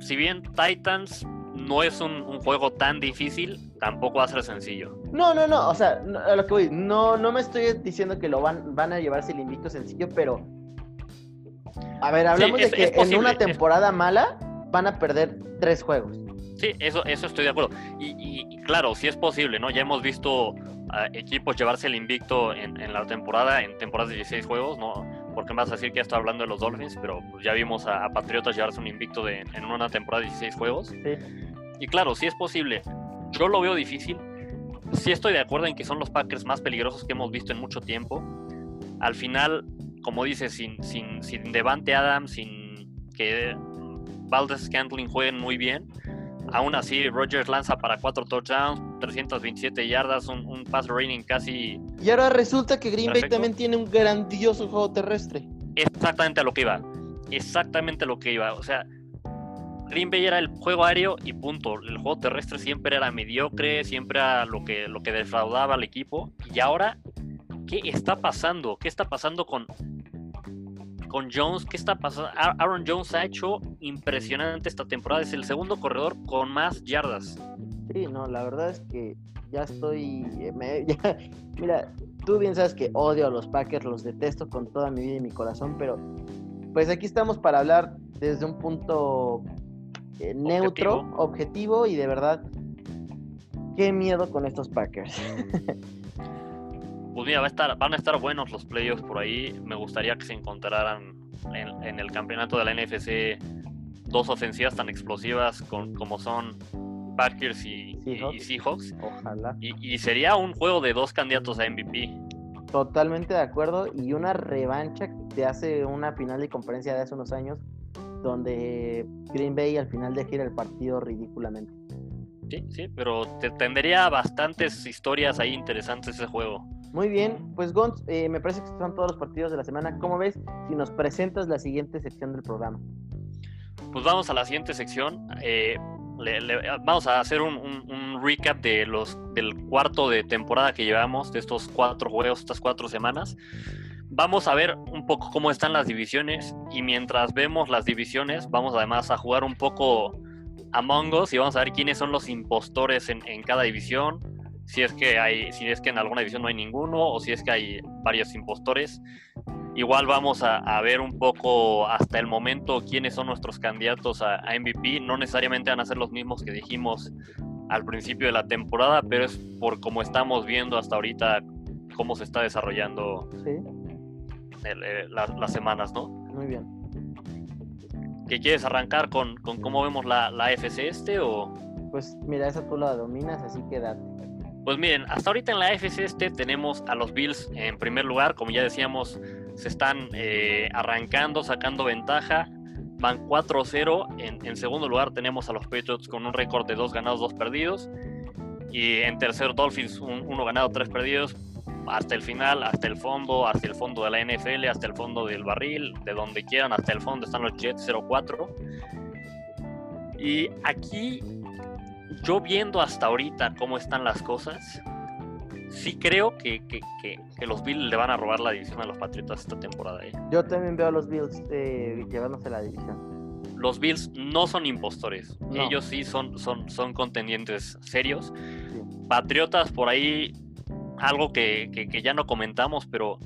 si bien Titans no es un, juego tan difícil, tampoco va a ser sencillo. No, no, no, o sea, a lo que voy, no, no me estoy diciendo que lo van, van a llevarse el invicto sencillo, pero... A ver, hablamos de que en una temporada mala van a perder tres juegos. Sí, eso, eso estoy de acuerdo. Y, claro, si es posible, ¿no? Ya hemos visto a equipos llevarse el invicto en, la temporada, en temporadas de 16 juegos, ¿no? Porque me vas a decir que ya estoy hablando de los Dolphins, pero pues ya vimos a, Patriotas llevarse un invicto de, en una temporada de 16 juegos. Sí. Y claro, si es posible. Yo lo veo difícil. Sí estoy de acuerdo en que son los Packers más peligrosos que hemos visto en mucho tiempo. Al final, como dices, sin, sin, sin Devante Adams, sin que Valdez Scantling jueguen muy bien, Aún así, Rogers lanza para cuatro touchdowns, 327 yardas, un, un pass rating casi. Y ahora resulta que Green Bay también tiene un grandioso juego terrestre. Exactamente a lo que iba. Exactamente a lo que iba. O sea, Green Bay era el juego aéreo y punto. El juego terrestre siempre era mediocre, siempre era lo que, lo que defraudaba al equipo. Y ahora, ¿qué está pasando? ¿Qué está pasando con con Jones, ¿qué está pasando? Aaron Jones ha hecho impresionante esta temporada, es el segundo corredor con más yardas. Sí, no, la verdad es que ya estoy, eh, mira, tú bien sabes que odio a los Packers, los detesto con toda mi vida y mi corazón, pero pues aquí estamos para hablar desde un punto eh, neutro, objetivo y de verdad, qué miedo con estos Packers. Pues mira, va a estar, van a estar buenos los playoffs por ahí. Me gustaría que se encontraran en, el campeonato de la NFC dos ofensivas tan explosivas como son Packers y Seahawks. Ojalá. Y, sería un juego de dos candidatos a MVP. Totalmente de acuerdo. Y una revancha de hace una final de conferencia de hace unos años, donde Green Bay al final de gira el partido ridículamente. Sí, sí, pero te tendría bastantes historias ahí interesantes ese juego. Muy bien, pues Gonz, eh, me parece que son todos los partidos de la semana. ¿Cómo ves si nos presentas la siguiente sección del programa? Pues vamos a la siguiente sección. Eh, vamos a hacer un, recap de los del cuarto de temporada que llevamos, de estos cuatro juegos, estas cuatro semanas. Vamos a ver un poco cómo están las divisiones y mientras vemos las divisiones, vamos además a jugar un poco Among Us y vamos a ver quiénes son los impostores en, en cada división si es que hay, si es que en alguna división no hay ninguno o si es que hay varios impostores. Igual vamos a, ver un poco hasta el momento quiénes son nuestros candidatos a, MVP. No necesariamente van a ser los mismos que dijimos al principio de la temporada, pero es por cómo estamos viendo hasta ahorita cómo se está desarrollando eh, las semanas, ¿no? Muy bien. ¿Qué quieres arrancar con, con cómo vemos la, la FC este o...? Pues mira, esa tú la dominas, así que date. Pues miren, hasta ahorita en la AFC este tenemos a los Bills en primer lugar, como ya decíamos, se están eh, arrancando, sacando ventaja. van 4-0. En, en, segundo lugar tenemos a los Patriots con un récord de 2 ganados, 2 perdidos. Y en tercero Dolphins, 1 un, ganado, 3 perdidos. Hasta el final, hasta el fondo, hasta el fondo de la NFL, hasta el fondo del barril, de donde quieran, hasta el fondo están los Jets 0-4. Y aquí, yo viendo hasta ahorita cómo están las cosas, sí creo que, que, que, que, los Bills le van a robar la división a los Patriotas esta temporada. ¿eh? Yo también veo a los Bills eh, llevándose la división. Los Bills no son impostores. No. Ellos sí son, son, son contendientes serios. Sí. Patriotas por ahí, algo que, ya no comentamos, pero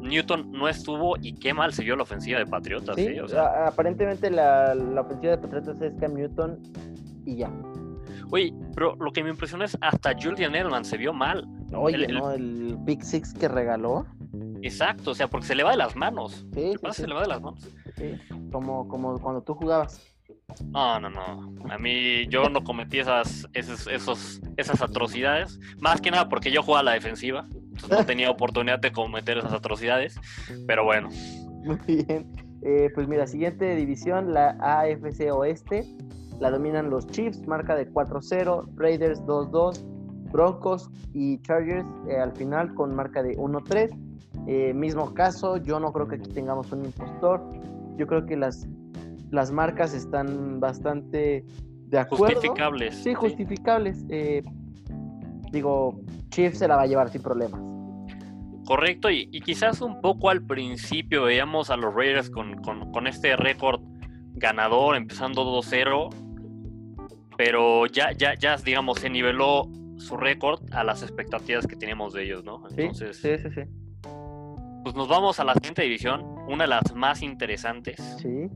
Newton no estuvo y qué mal se vio la ofensiva de Patriotas. Sí, ¿eh? o sea, aparentemente la, la ofensiva de Patriotas es Cam Newton y ya. Oye, pero lo que me impresionó es hasta Julian Edelman se vio mal. Oye, el, el, ¿no? El Big Six que regaló. Exacto, o sea, porque se le va de las manos. Sí, sí, sí. se le va de las manos. Sí, como, como cuando tú jugabas. No, no, no. A mí yo no cometí esas, esos, esos, esas atrocidades. Más que nada porque yo jugaba a la defensiva. no tenía oportunidad de cometer esas atrocidades. Pero bueno. Muy bien. Eh, pues mira, siguiente división, la AFC Oeste. La dominan los Chiefs, marca de 4-0, Raiders 2-2, Broncos y Chargers eh, al final con marca de 1-3. Eh, mismo caso, yo no creo que aquí tengamos un impostor. Yo creo que las, las marcas están bastante de acuerdo. Justificables. Sí, justificables. Eh, digo, Chiefs se la va a llevar sin problemas. Correcto, y, y quizás un poco al principio veíamos a los Raiders con, con, con este récord ganador, empezando 2-0, pero ya, ya, ya, digamos, se niveló su récord a las expectativas que teníamos de ellos, ¿no? Entonces, sí, sí, sí, sí. Pues nos vamos a la siguiente división, una de las más interesantes. Sí.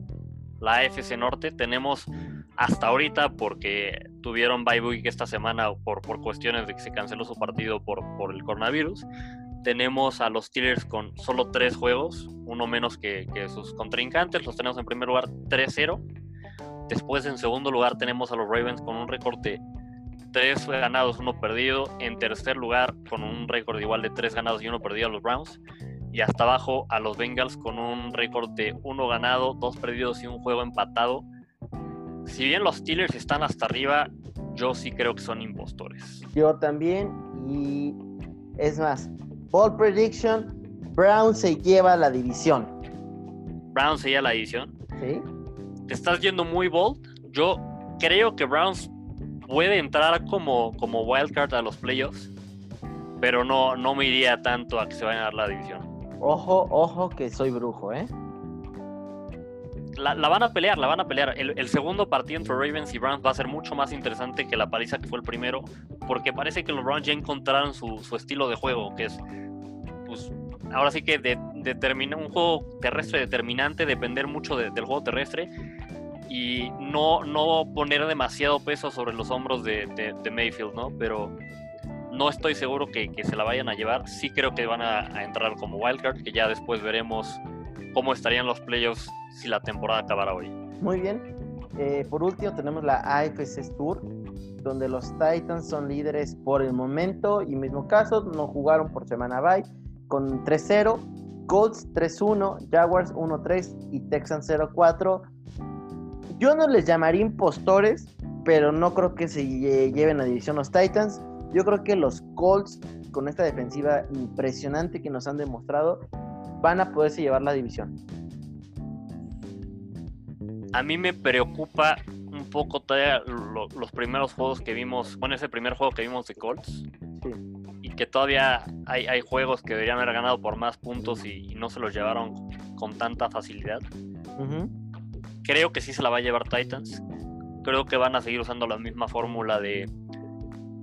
La AFC Norte. Tenemos hasta ahorita, porque tuvieron bye week esta semana por, por cuestiones de que se canceló su partido por, por el coronavirus. Tenemos a los Steelers con solo tres juegos, uno menos que, sus contrincantes. Los tenemos en primer lugar 3-0. Después, en segundo lugar, tenemos a los Ravens con un récord de 3 ganados, 1 perdido. En tercer lugar, con un récord igual de 3 ganados y 1 perdido a los Browns. Y hasta abajo a los Bengals con un récord de 1 ganado, 2 perdidos y un juego empatado. Si bien los Steelers están hasta arriba, yo sí creo que son impostores. Yo también. Y es más, Ball Prediction, Brown se lleva la división. Brown se lleva la división. Sí te estás yendo muy bold. Yo creo que Browns puede entrar como, como wildcard a los playoffs, pero no, no me iría tanto a que se vayan a dar la división. Ojo, ojo que soy brujo, ¿eh? La, van a pelear, la van a pelear. El, segundo partido entre Ravens y Browns va a ser mucho más interesante que la paliza que fue el primero, porque parece que los Browns ya encontraron su, su estilo de juego, que es, pues, ahora sí que de, un juego terrestre determinante, depender mucho de, del juego terrestre y no, no poner demasiado peso sobre los hombros de, de, de Mayfield, ¿no? Pero no estoy seguro que, que, se la vayan a llevar. Sí creo que van a, a, entrar como wildcard, que ya después veremos cómo estarían los playoffs si la temporada acabara hoy. Muy bien. Eh, por último tenemos la AFC Tour, donde los Titans son líderes por el momento y mismo caso, no jugaron por semana bye con 3-0, Colts 3-1, Jaguars 1-3 y Texans 0-4. Yo no les llamaría impostores, pero no creo que se lleven a división los Titans. Yo creo que los Colts, con esta defensiva impresionante que nos han demostrado, van a poderse llevar la división. A mí me preocupa un poco todavía lo, los primeros juegos que vimos, bueno, ese primer juego que vimos de Colts. Sí que todavía hay, hay, juegos que deberían haber ganado por más puntos y, y no se los llevaron con tanta facilidad. Uh -huh. Creo que sí se la va a llevar Titans. Creo que van a seguir usando la misma fórmula de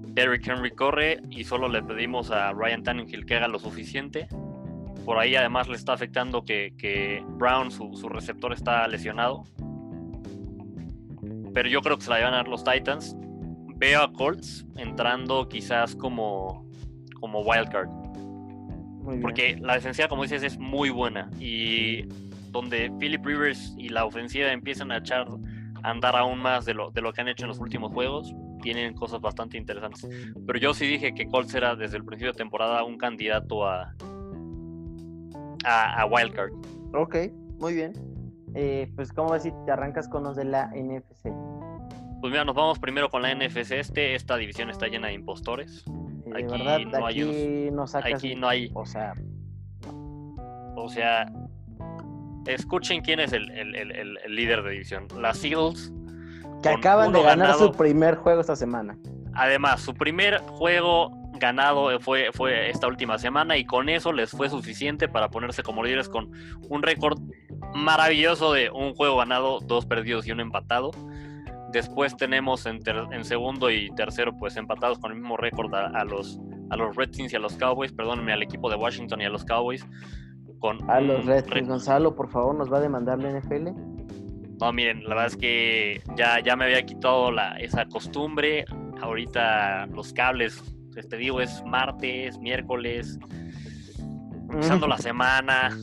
Derrick Henry corre y solo le pedimos a Ryan Tannehill que haga lo suficiente. Por ahí además le está afectando que, que Brown, su, su, receptor, está lesionado. Pero yo creo que se la van a dar los Titans. Veo a Colts entrando quizás como como wildcard. Porque la defensiva, como dices, es muy buena. Y donde Philip Rivers y la ofensiva empiezan a echar a andar aún más de lo, de lo que han hecho en los últimos juegos, tienen cosas bastante interesantes. Pero yo sí dije que Colts era desde el principio de temporada un candidato a, a, a wildcard. Ok, muy bien. Eh, pues, ¿cómo ves si te arrancas con los de la NFC? Pues mira, nos vamos primero con la NFC este. Esta división está llena de impostores. De Aquí verdad, no hay aquí no sacas. Aquí no hay, O sea, o sea, escuchen quién es el, el- el- el- el líder de división. Las Eagles. que acaban de ganar ganado. su primer juego esta semana. Además, su primer juego ganado fue, fue esta última semana y con eso les fue suficiente para ponerse como líderes con un récord maravilloso de un juego ganado, dos perdidos y un empatado. Después tenemos en, ter- en segundo y tercero pues empatados con el mismo récord a, a los, a los Redskins y a los Cowboys, perdónenme, al equipo de Washington y a los Cowboys. Con A los Redskins, Gonzalo, por favor, nos va a demandar la NFL. No, miren, la verdad es que ya, ya me había quitado la, esa costumbre. Ahorita los cables, pues, te digo, es martes, miércoles, empezando la semana.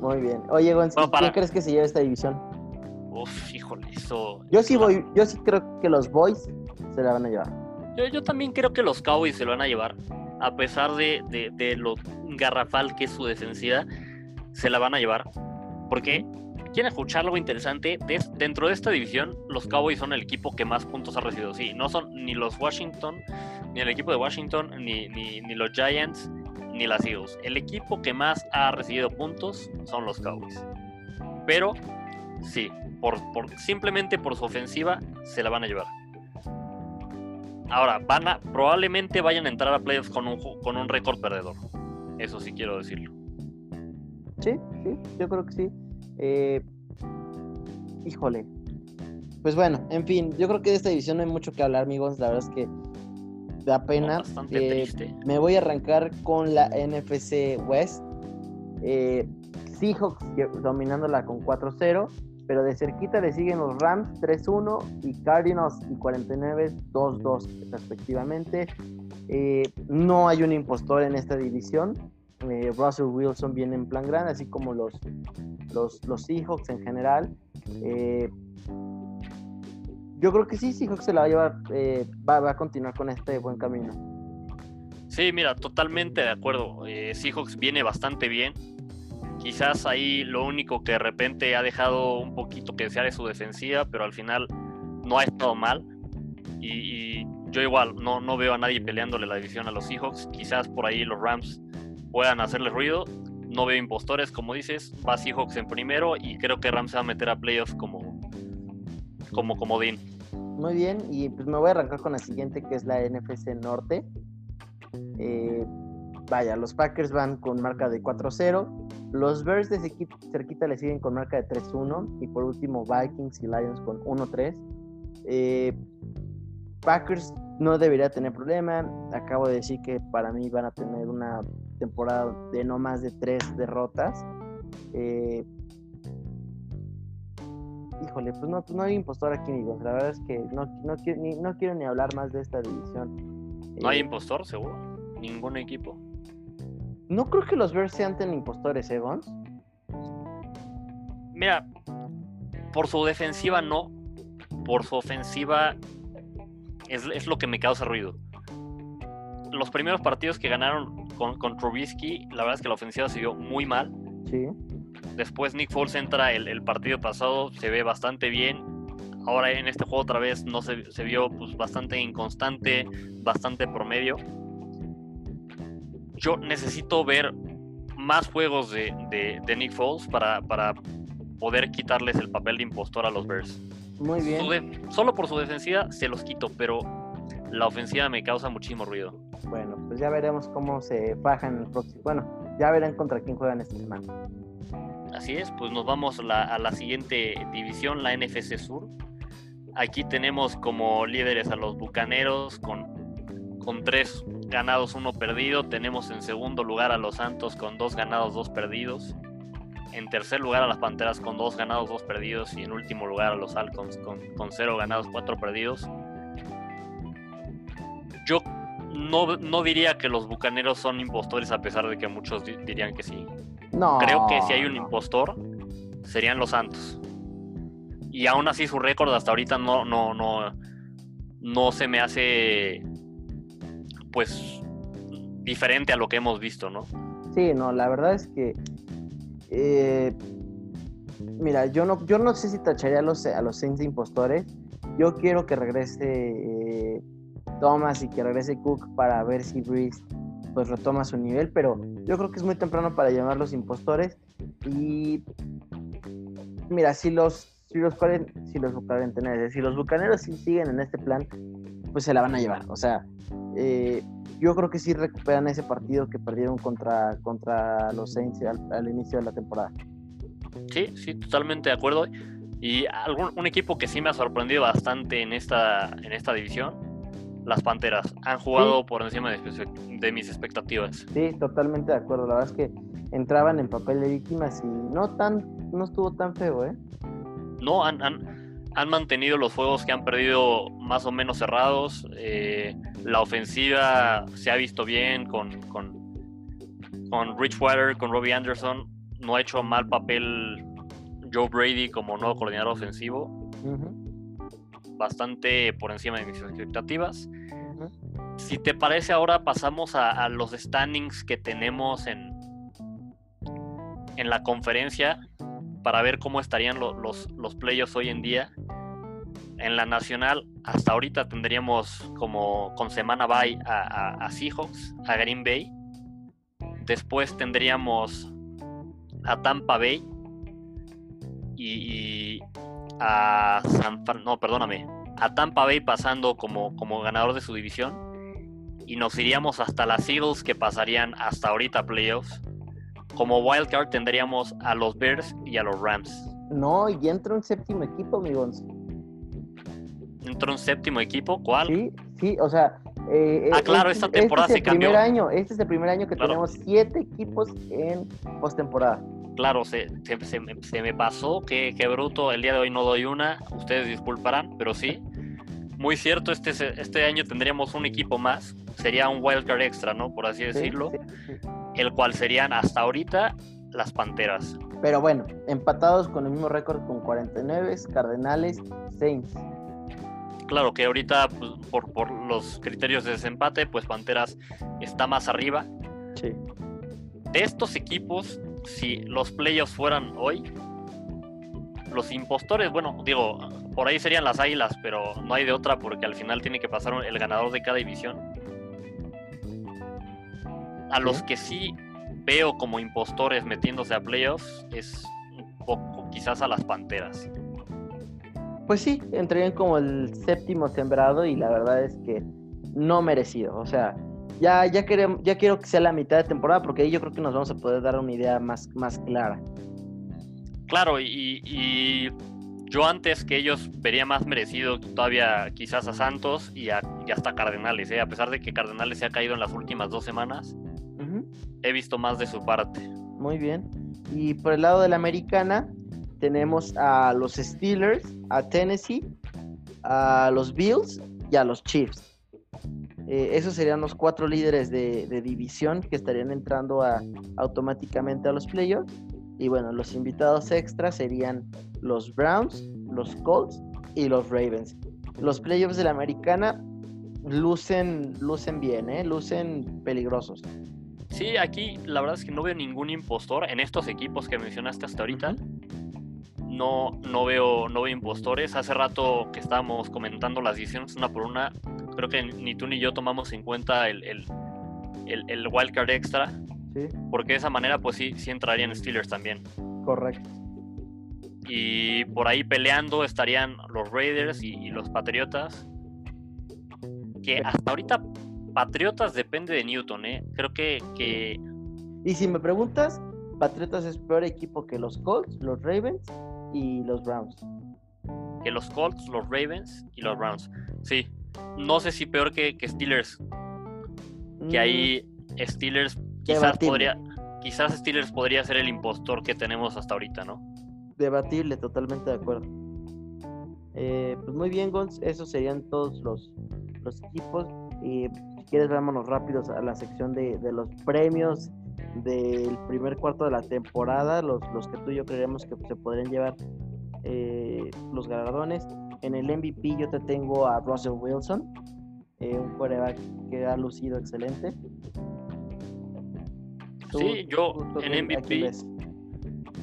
Muy bien. Oye, Gonzalo, Bueno, para- ¿quién crees que se lleve esta división? Uf, híjole, eso. Yo sí voy, yo sí creo que los Boys se la van a llevar. Yo, yo también creo que los Cowboys se lo van a llevar. A pesar de, de- de lo garrafal que es su defensiva, se la van a llevar. Porque, ¿quieren escuchar algo interesante? Dentro de esta división, los Cowboys son el equipo que más puntos ha recibido. Sí, no son ni los Washington, ni el equipo de Washington, ni, ni, los Giants, ni las Eagles. El equipo que más ha recibido puntos son los Cowboys. Pero, sí, por, simplemente por su ofensiva, se la van a llevar. Ahora, van a, probablemente vayan a entrar a playoffs con un, con un récord perdedor. Eso sí quiero decirlo. Sí, sí, yo creo que sí. Eh, híjole. Pues bueno, en fin, yo creo que de esta división no hay mucho que hablar, amigos. La verdad es que da pena. Bastante Eh, triste. Me voy a arrancar con la NFC West. Eh, Seahawks dominándola con 4-0, pero de cerquita le siguen los Rams 3-1 y Cardinals y 49 2-2 respectivamente. Eh, no hay un impostor en esta división. Eh, Russell Wilson viene en plan grande, así como los, los, los Seahawks en general. Eh, yo creo que sí, Seahawks se la va a llevar, eh, va, a continuar con este buen camino. Sí, mira, totalmente de acuerdo. Eh, Seahawks viene bastante bien. Quizás ahí lo único que de repente ha dejado un poquito que desear es su defensiva, pero al final no ha estado mal. Y, y yo igual no, no veo a nadie peleándole la división a los Seahawks. Quizás por ahí los Rams puedan hacerle ruido. No veo impostores, como dices. Va Seahawks en primero y creo que Rams va a meter a playoffs como, como comodín. Muy bien, y pues me voy a arrancar con la siguiente que es la NFC Norte. Eh, vaya, los Packers van con marca de 4-0. Los Bears de cerqui- cerquita le siguen con marca de 3-1. Y por último, Vikings y Lions con 1-3. Eh, Packers no debería tener problema. Acabo de decir que para mí van a tener una temporada de no más de 3 derrotas. Eh, híjole, pues no, no hay impostor aquí, amigos. La verdad es que no, no, quiero, ni, no quiero ni hablar más de esta división. No hay Eh, impostor, seguro. Ningún equipo. no creo que los Bears sean tan impostores, ¿eh, Gons? Mira, por su defensiva no. Por su ofensiva es, es lo que me causa ruido. Los primeros partidos que ganaron con, con Trubisky, la verdad es que la ofensiva se vio muy mal. Sí. Después Nick Foles entra el, el partido pasado, se ve bastante bien. Ahora en este juego otra vez no se, se vio pues, bastante inconstante, bastante promedio. Yo necesito ver más juegos de, de- de Nick Foles para, para poder quitarles el papel de impostor a los Bears. Muy bien. Su solo por su defensiva se los quito, pero la ofensiva me causa muchísimo ruido. Bueno, pues ya veremos cómo se fajan el próximo. Bueno, ya verán contra quién juegan esta semana. Así es, pues nos vamos la- a la siguiente división, la NFC Sur. Aquí tenemos como líderes a los Bucaneros con, con tres ganados, uno perdido. Tenemos en segundo lugar a los Santos con dos ganados, dos perdidos. En tercer lugar a las Panteras con dos ganados, dos perdidos. Y en último lugar a los Halcons con, con cero ganados, cuatro perdidos. Yo no, no diría que los Bucaneros son impostores a pesar de que muchos di- dirían que sí. No. Creo que si hay un impostor, serían los Santos. Y aún así su récord hasta ahorita no, no, no, no se me hace pues diferente a lo que hemos visto, ¿no? Sí, no, la verdad es que eh, mira, yo no, yo no sé si tacharía a los, a los Saints de impostores. Yo quiero que regrese eh, Thomas y que regrese Cook para ver si Breeze pues retoma su nivel, pero yo creo que es muy temprano para llamarlos impostores. Y mira, si los si los si los bucaneros, si los bucaneros sí siguen en este plan, pues se la van a llevar. O sea, eh, yo creo que sí recuperan ese partido que perdieron contra, contra los Saints al, inicio de la temporada. Sí, sí, totalmente de acuerdo. Y algún, un equipo que sí me ha sorprendido bastante en esta, en esta división, las Panteras. Han jugado por encima de, mis expectativas. Sí, totalmente de acuerdo. La verdad es que entraban en papel de víctimas y no tan, no estuvo tan feo, ¿eh? No, han, han, mantenido los juegos que han perdido más o menos cerrados. Eh, la ofensiva se ha visto bien con, con, con Rich Water, con Robbie Anderson. No ha hecho mal papel Joe Brady como nuevo coordinador ofensivo. Bastante por encima de mis expectativas. Si te parece, ahora pasamos a, los standings que tenemos en, en la conferencia para ver cómo estarían los, los playoffs hoy en día. En la nacional, hasta ahorita tendríamos como con semana bye a, Seahawks, a Green Bay. Después tendríamos a Tampa Bay y, a San no, perdóname, a Tampa Bay pasando como, como ganador de su división y nos iríamos hasta las Eagles que pasarían hasta ahorita playoffs como wildcard tendríamos a los Bears y a los Rams. No, y entra un séptimo equipo, amigos. ¿Entra un séptimo equipo? ¿Cuál? Sí, sí, o sea. Eh, ah, claro, este esta temporada este se cambió. Primer año, este es el primer año que tenemos siete equipos en postemporada. Claro, se, se, me, pasó, que, bruto, el día de hoy no doy una, ustedes disculparán, pero sí. Muy cierto, este, este año tendríamos un equipo más, sería un wildcard extra, ¿no? Por así decirlo. sí, el cual serían hasta ahorita las Panteras. Pero bueno, empatados con el mismo récord con 49, Cardenales, Saints. Claro que ahorita, pues, por, por, los criterios de desempate, pues Panteras está más arriba. Sí. De estos equipos, si los playoffs fueran hoy, los impostores, bueno, digo, por ahí serían las águilas, pero no hay de otra porque al final tiene que pasar el ganador de cada división a los que sí veo como impostores metiéndose a playoffs es un poco quizás a las Panteras. Pues sí, entrarían como el séptimo sembrado y la verdad es que no merecido. O sea, ya, ya, queremos, ya quiero que sea la mitad de temporada porque ahí yo creo que nos vamos a poder dar una idea más, más clara. Claro, y, yo antes que ellos vería más merecido todavía quizás a Santos y, a, hasta Cardenales, ¿eh? a pesar de que Cardenales se ha caído en las últimas dos semanas he visto más de su parte. Muy bien. Y por el lado de la americana, tenemos a los Steelers, a Tennessee, a los Bills y a los Chiefs. Eh, esos serían los cuatro líderes de, división que estarían entrando automáticamente a los playoffs. Y bueno, los invitados extras serían los Browns, los Colts y los Ravens. Los playoffs de la americana lucen, lucen bien, ¿eh? lucen peligrosos. Sí, aquí la verdad es que no veo ningún impostor en estos equipos que mencionaste hasta ahorita. No, no, veo, no veo impostores. Hace rato que estábamos comentando las decisiones una por una, creo que ni tú ni yo tomamos en cuenta el, el, el, wildcard extra. Porque de esa manera, pues sí, sí entrarían Steelers también. Correcto. Y por ahí peleando estarían los Raiders y los Patriotas. Que hasta ahorita Patriotas depende de Newton, ¿eh? Creo que, que... Y si me preguntas, Patriotas es peor equipo que los Colts, los Ravens y los Browns. Que los Colts, los Ravens y los Browns. Sí. No sé si peor que, Steelers. Que ahí mm. Steelers quizás podría... Quizás Steelers podría ser el impostor que tenemos hasta ahorita, ¿no? Debatible, totalmente de acuerdo. Eh, pues muy bien, Gons, esos serían todos los, los equipos. Y quieres, vámonos rápidos a la sección de, los premios del primer cuarto de la temporada, los, los que tú y yo creemos que se podrían llevar eh, los galardones. En el MVP yo te tengo a Russell Wilson, eh, un quarterback que ha lucido excelente. sí, yo en MVP.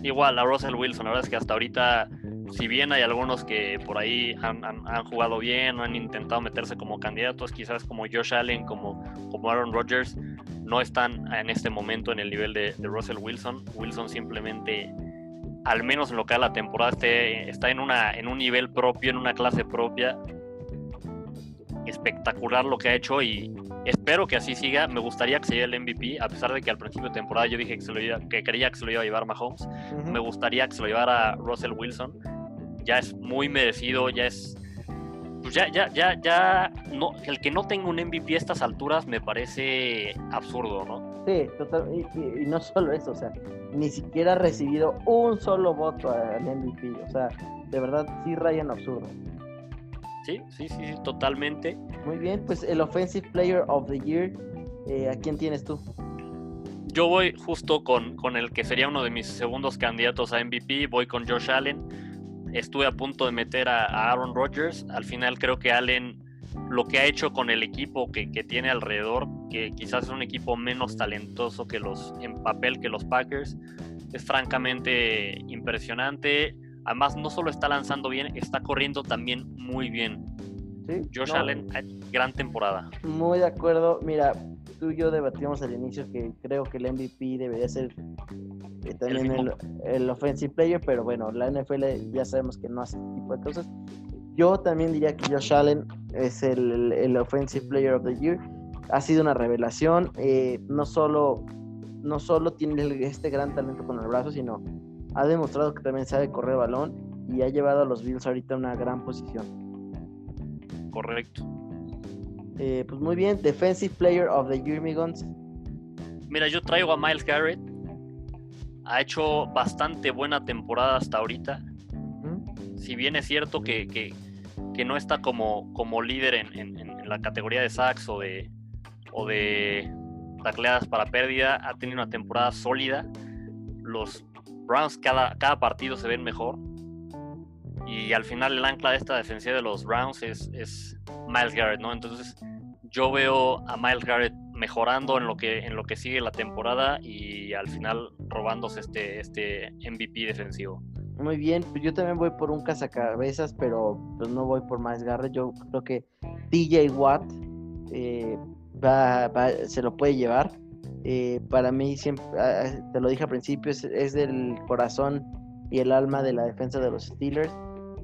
igual a Russell Wilson. La verdad es que hasta ahorita, si bien hay algunos que por ahí han, jugado bien, han intentado meterse como candidatos, quizás como Josh Allen, como, como Aaron Rodgers, no están en este momento en el nivel de, Russell Wilson. Wilson simplemente, al menos en lo que a la temporada, está en, una, en un nivel propio, en una clase propia. Espectacular lo que ha hecho y espero que así siga. Me gustaría que se lleve el MVP, a pesar de que al principio de temporada yo dije que, se lo que quería que se lo iba a llevar Mahomes. Me gustaría que se lo llevara Russell Wilson. Ya es muy merecido, ya es pues ya, ya, ya, ya, no, el que no tenga un MVP a estas alturas me parece absurdo, ¿no? Sí, total, y, no solo eso, o sea, ni siquiera ha recibido un solo voto al MVP, o sea, de verdad sí rayan absurdo. Sí, sí, sí, totalmente. Muy bien, pues el Offensive Player of the Year, eh, ¿a quién tienes tú? Yo voy justo con, con el que sería uno de mis segundos candidatos a MVP, voy con Josh Allen estuve a punto de meter a, Aaron Rodgers. Al final creo que Allen lo que ha hecho con el equipo que, tiene alrededor, que quizás es un equipo menos talentoso que los en papel que los Packers, es francamente impresionante. Además, no solo está lanzando bien, está corriendo también muy bien. Josh Allen, gran temporada. Muy de acuerdo. Mira, tú y yo debatimos al inicio que creo que el MVP debería ser eh, también el, el, offensive player, pero bueno, la NFL ya sabemos que no hace este tipo de cosas. Yo también diría que Josh Allen es el, el offensive player of the year. Ha sido una revelación. Eh, no solo no solo tiene este gran talento con el brazo, sino ha demostrado que también sabe correr balón y ha llevado a los Bills ahorita a una gran posición. Correcto. Eh, pues muy bien, Defensive Player of the Year, Migons. Mira, yo traigo a Miles Garrett. Ha hecho bastante buena temporada hasta ahorita. Si bien es cierto que, que, no está como, como líder en, la categoría de sacks o de, o de tacleadas para pérdida, ha tenido una temporada sólida. Los Browns cada, cada partido se ven mejor. Y al final el ancla de esta defensiva de los Browns es, es Miles Garrett, ¿no? Entonces yo veo a Miles Garrett mejorando en lo que, en lo que sigue la temporada y al final robándose este, este MVP defensivo. Muy bien, pues yo también voy por un cazacabezas, pero pues no voy por Miles Garrett. Yo creo que DJ Watt eh, se lo puede llevar. Eh, para mí, siempre, ah, te lo dije al principio, es, es del corazón y el alma de la defensa de los Steelers.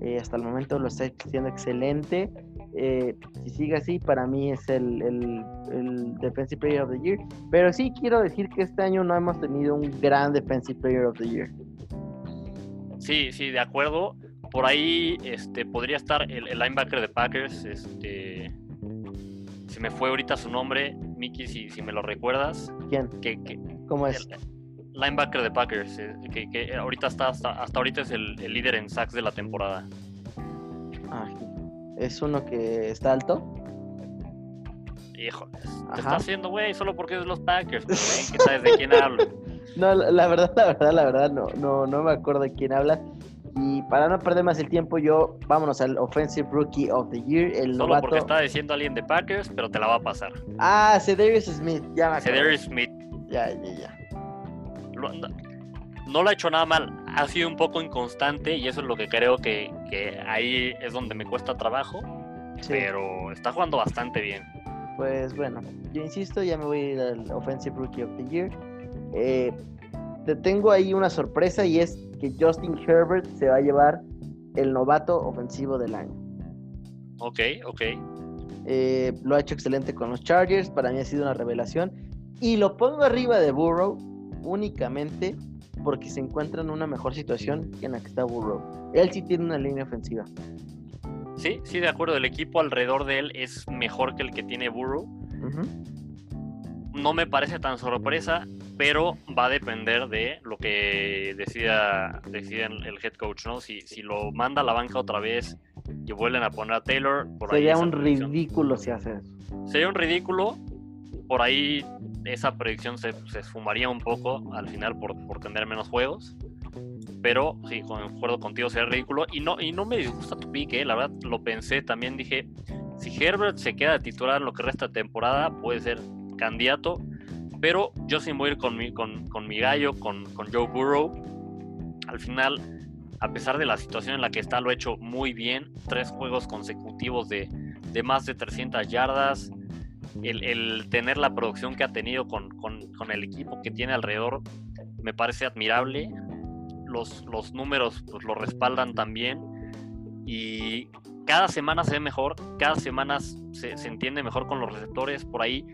Eh, hasta el momento lo está haciendo excelente. Eh, si sigue así, para mí es el, el, Defensive Player of the Year. Pero sí quiero decir que este año no hemos tenido un gran Defensive Player of the Year. Sí, sí, de acuerdo. Por ahí este, podría estar el, linebacker de Packers. Este, se me fue ahorita su nombre, Mickey, si, si me lo recuerdas. ¿Quién? ¿Cómo es? linebacker de Packers, eh, que, ahorita está hasta, hasta ahorita es el, líder en sacks de la temporada. Ah, ¿Es uno que está alto? Híjoles, te está haciendo güey solo porque es los Packers, que sabes de quién hablo. No, la verdad, la verdad, la verdad, no, no, no me acuerdo de quién habla. Y para no perder más el tiempo, yo vámonos al Offensive Rookie of the Year, el Solo porque está diciendo alguien de Packers, pero te la va a pasar. Ah, Cedarius Smith, ya me Cedarius Smith. Ya, ya, ya no lo ha hecho nada mal, ha sido un poco inconstante y eso es lo que creo que, ahí es donde me cuesta trabajo, pero está jugando bastante bien. Pues bueno, yo insisto, ya me voy a ir al Offensive Rookie of the Year. Eh, te tengo ahí una sorpresa y es que Justin Herbert se va a llevar el novato ofensivo del año. Ok, ok. Eh, lo ha hecho excelente con los Chargers, para mí ha sido una revelación. Y lo pongo arriba de Burrow únicamente porque se encuentra en una mejor situación que en la que está Burrow. Él sí tiene una línea ofensiva. Sí, sí, de acuerdo. El equipo alrededor de él es mejor que el que tiene Burrow. No me parece tan sorpresa, pero va a depender de lo que decida, decida el head coach, ¿no? Si, si lo manda a la banca otra vez y vuelven a poner a Taylor, por Sería un ridículo si hace eso. Sería un ridículo. Por ahí esa predicción se, se esfumaría un poco al final por, por tener menos juegos. Pero sí, acuerdo contigo, sería ridículo. Y no, y no me disgusta tu pique, la verdad lo pensé. También dije, si Herbert se queda titular en lo que resta de temporada, puede ser candidato. Pero yo sí voy a ir con mi, con, con gallo, con, con Joe Burrow. al final, a pesar de la situación en la que está, lo ha hecho muy bien. Tres juegos consecutivos de, de más de 300 yardas. El, el, tener la producción que ha tenido con, con, con, el equipo que tiene alrededor me parece admirable. Los, los números pues, lo respaldan también. Y cada semana se ve mejor, cada semana se, se entiende mejor con los receptores. Por ahí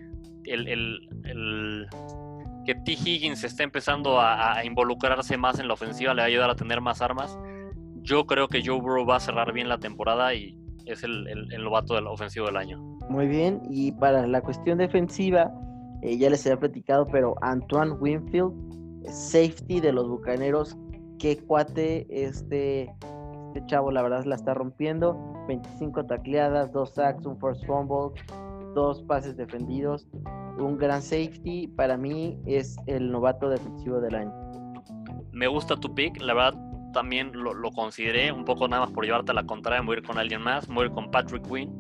el, el, el que T. Higgins está empezando a, involucrarse más en la ofensiva, le va a ayudar a tener más armas. Yo creo que Joe Burrow va a cerrar bien la temporada y es el, el, el novato del ofensivo del año. Muy bien, y para la cuestión defensiva, eh, ya les había platicado, pero Antoine Winfield, safety de los Bucaneros, qué cuate, este, este chavo la verdad la está rompiendo, 25 tacleadas, dos sacks, un force fumble, dos pases defendidos, un gran safety, para mí es el novato defensivo del año. Me gusta tu pick, la verdad también lo, consideré, un poco nada más por llevarte a la contraria, ir con alguien más, ir con Patrick Quinn,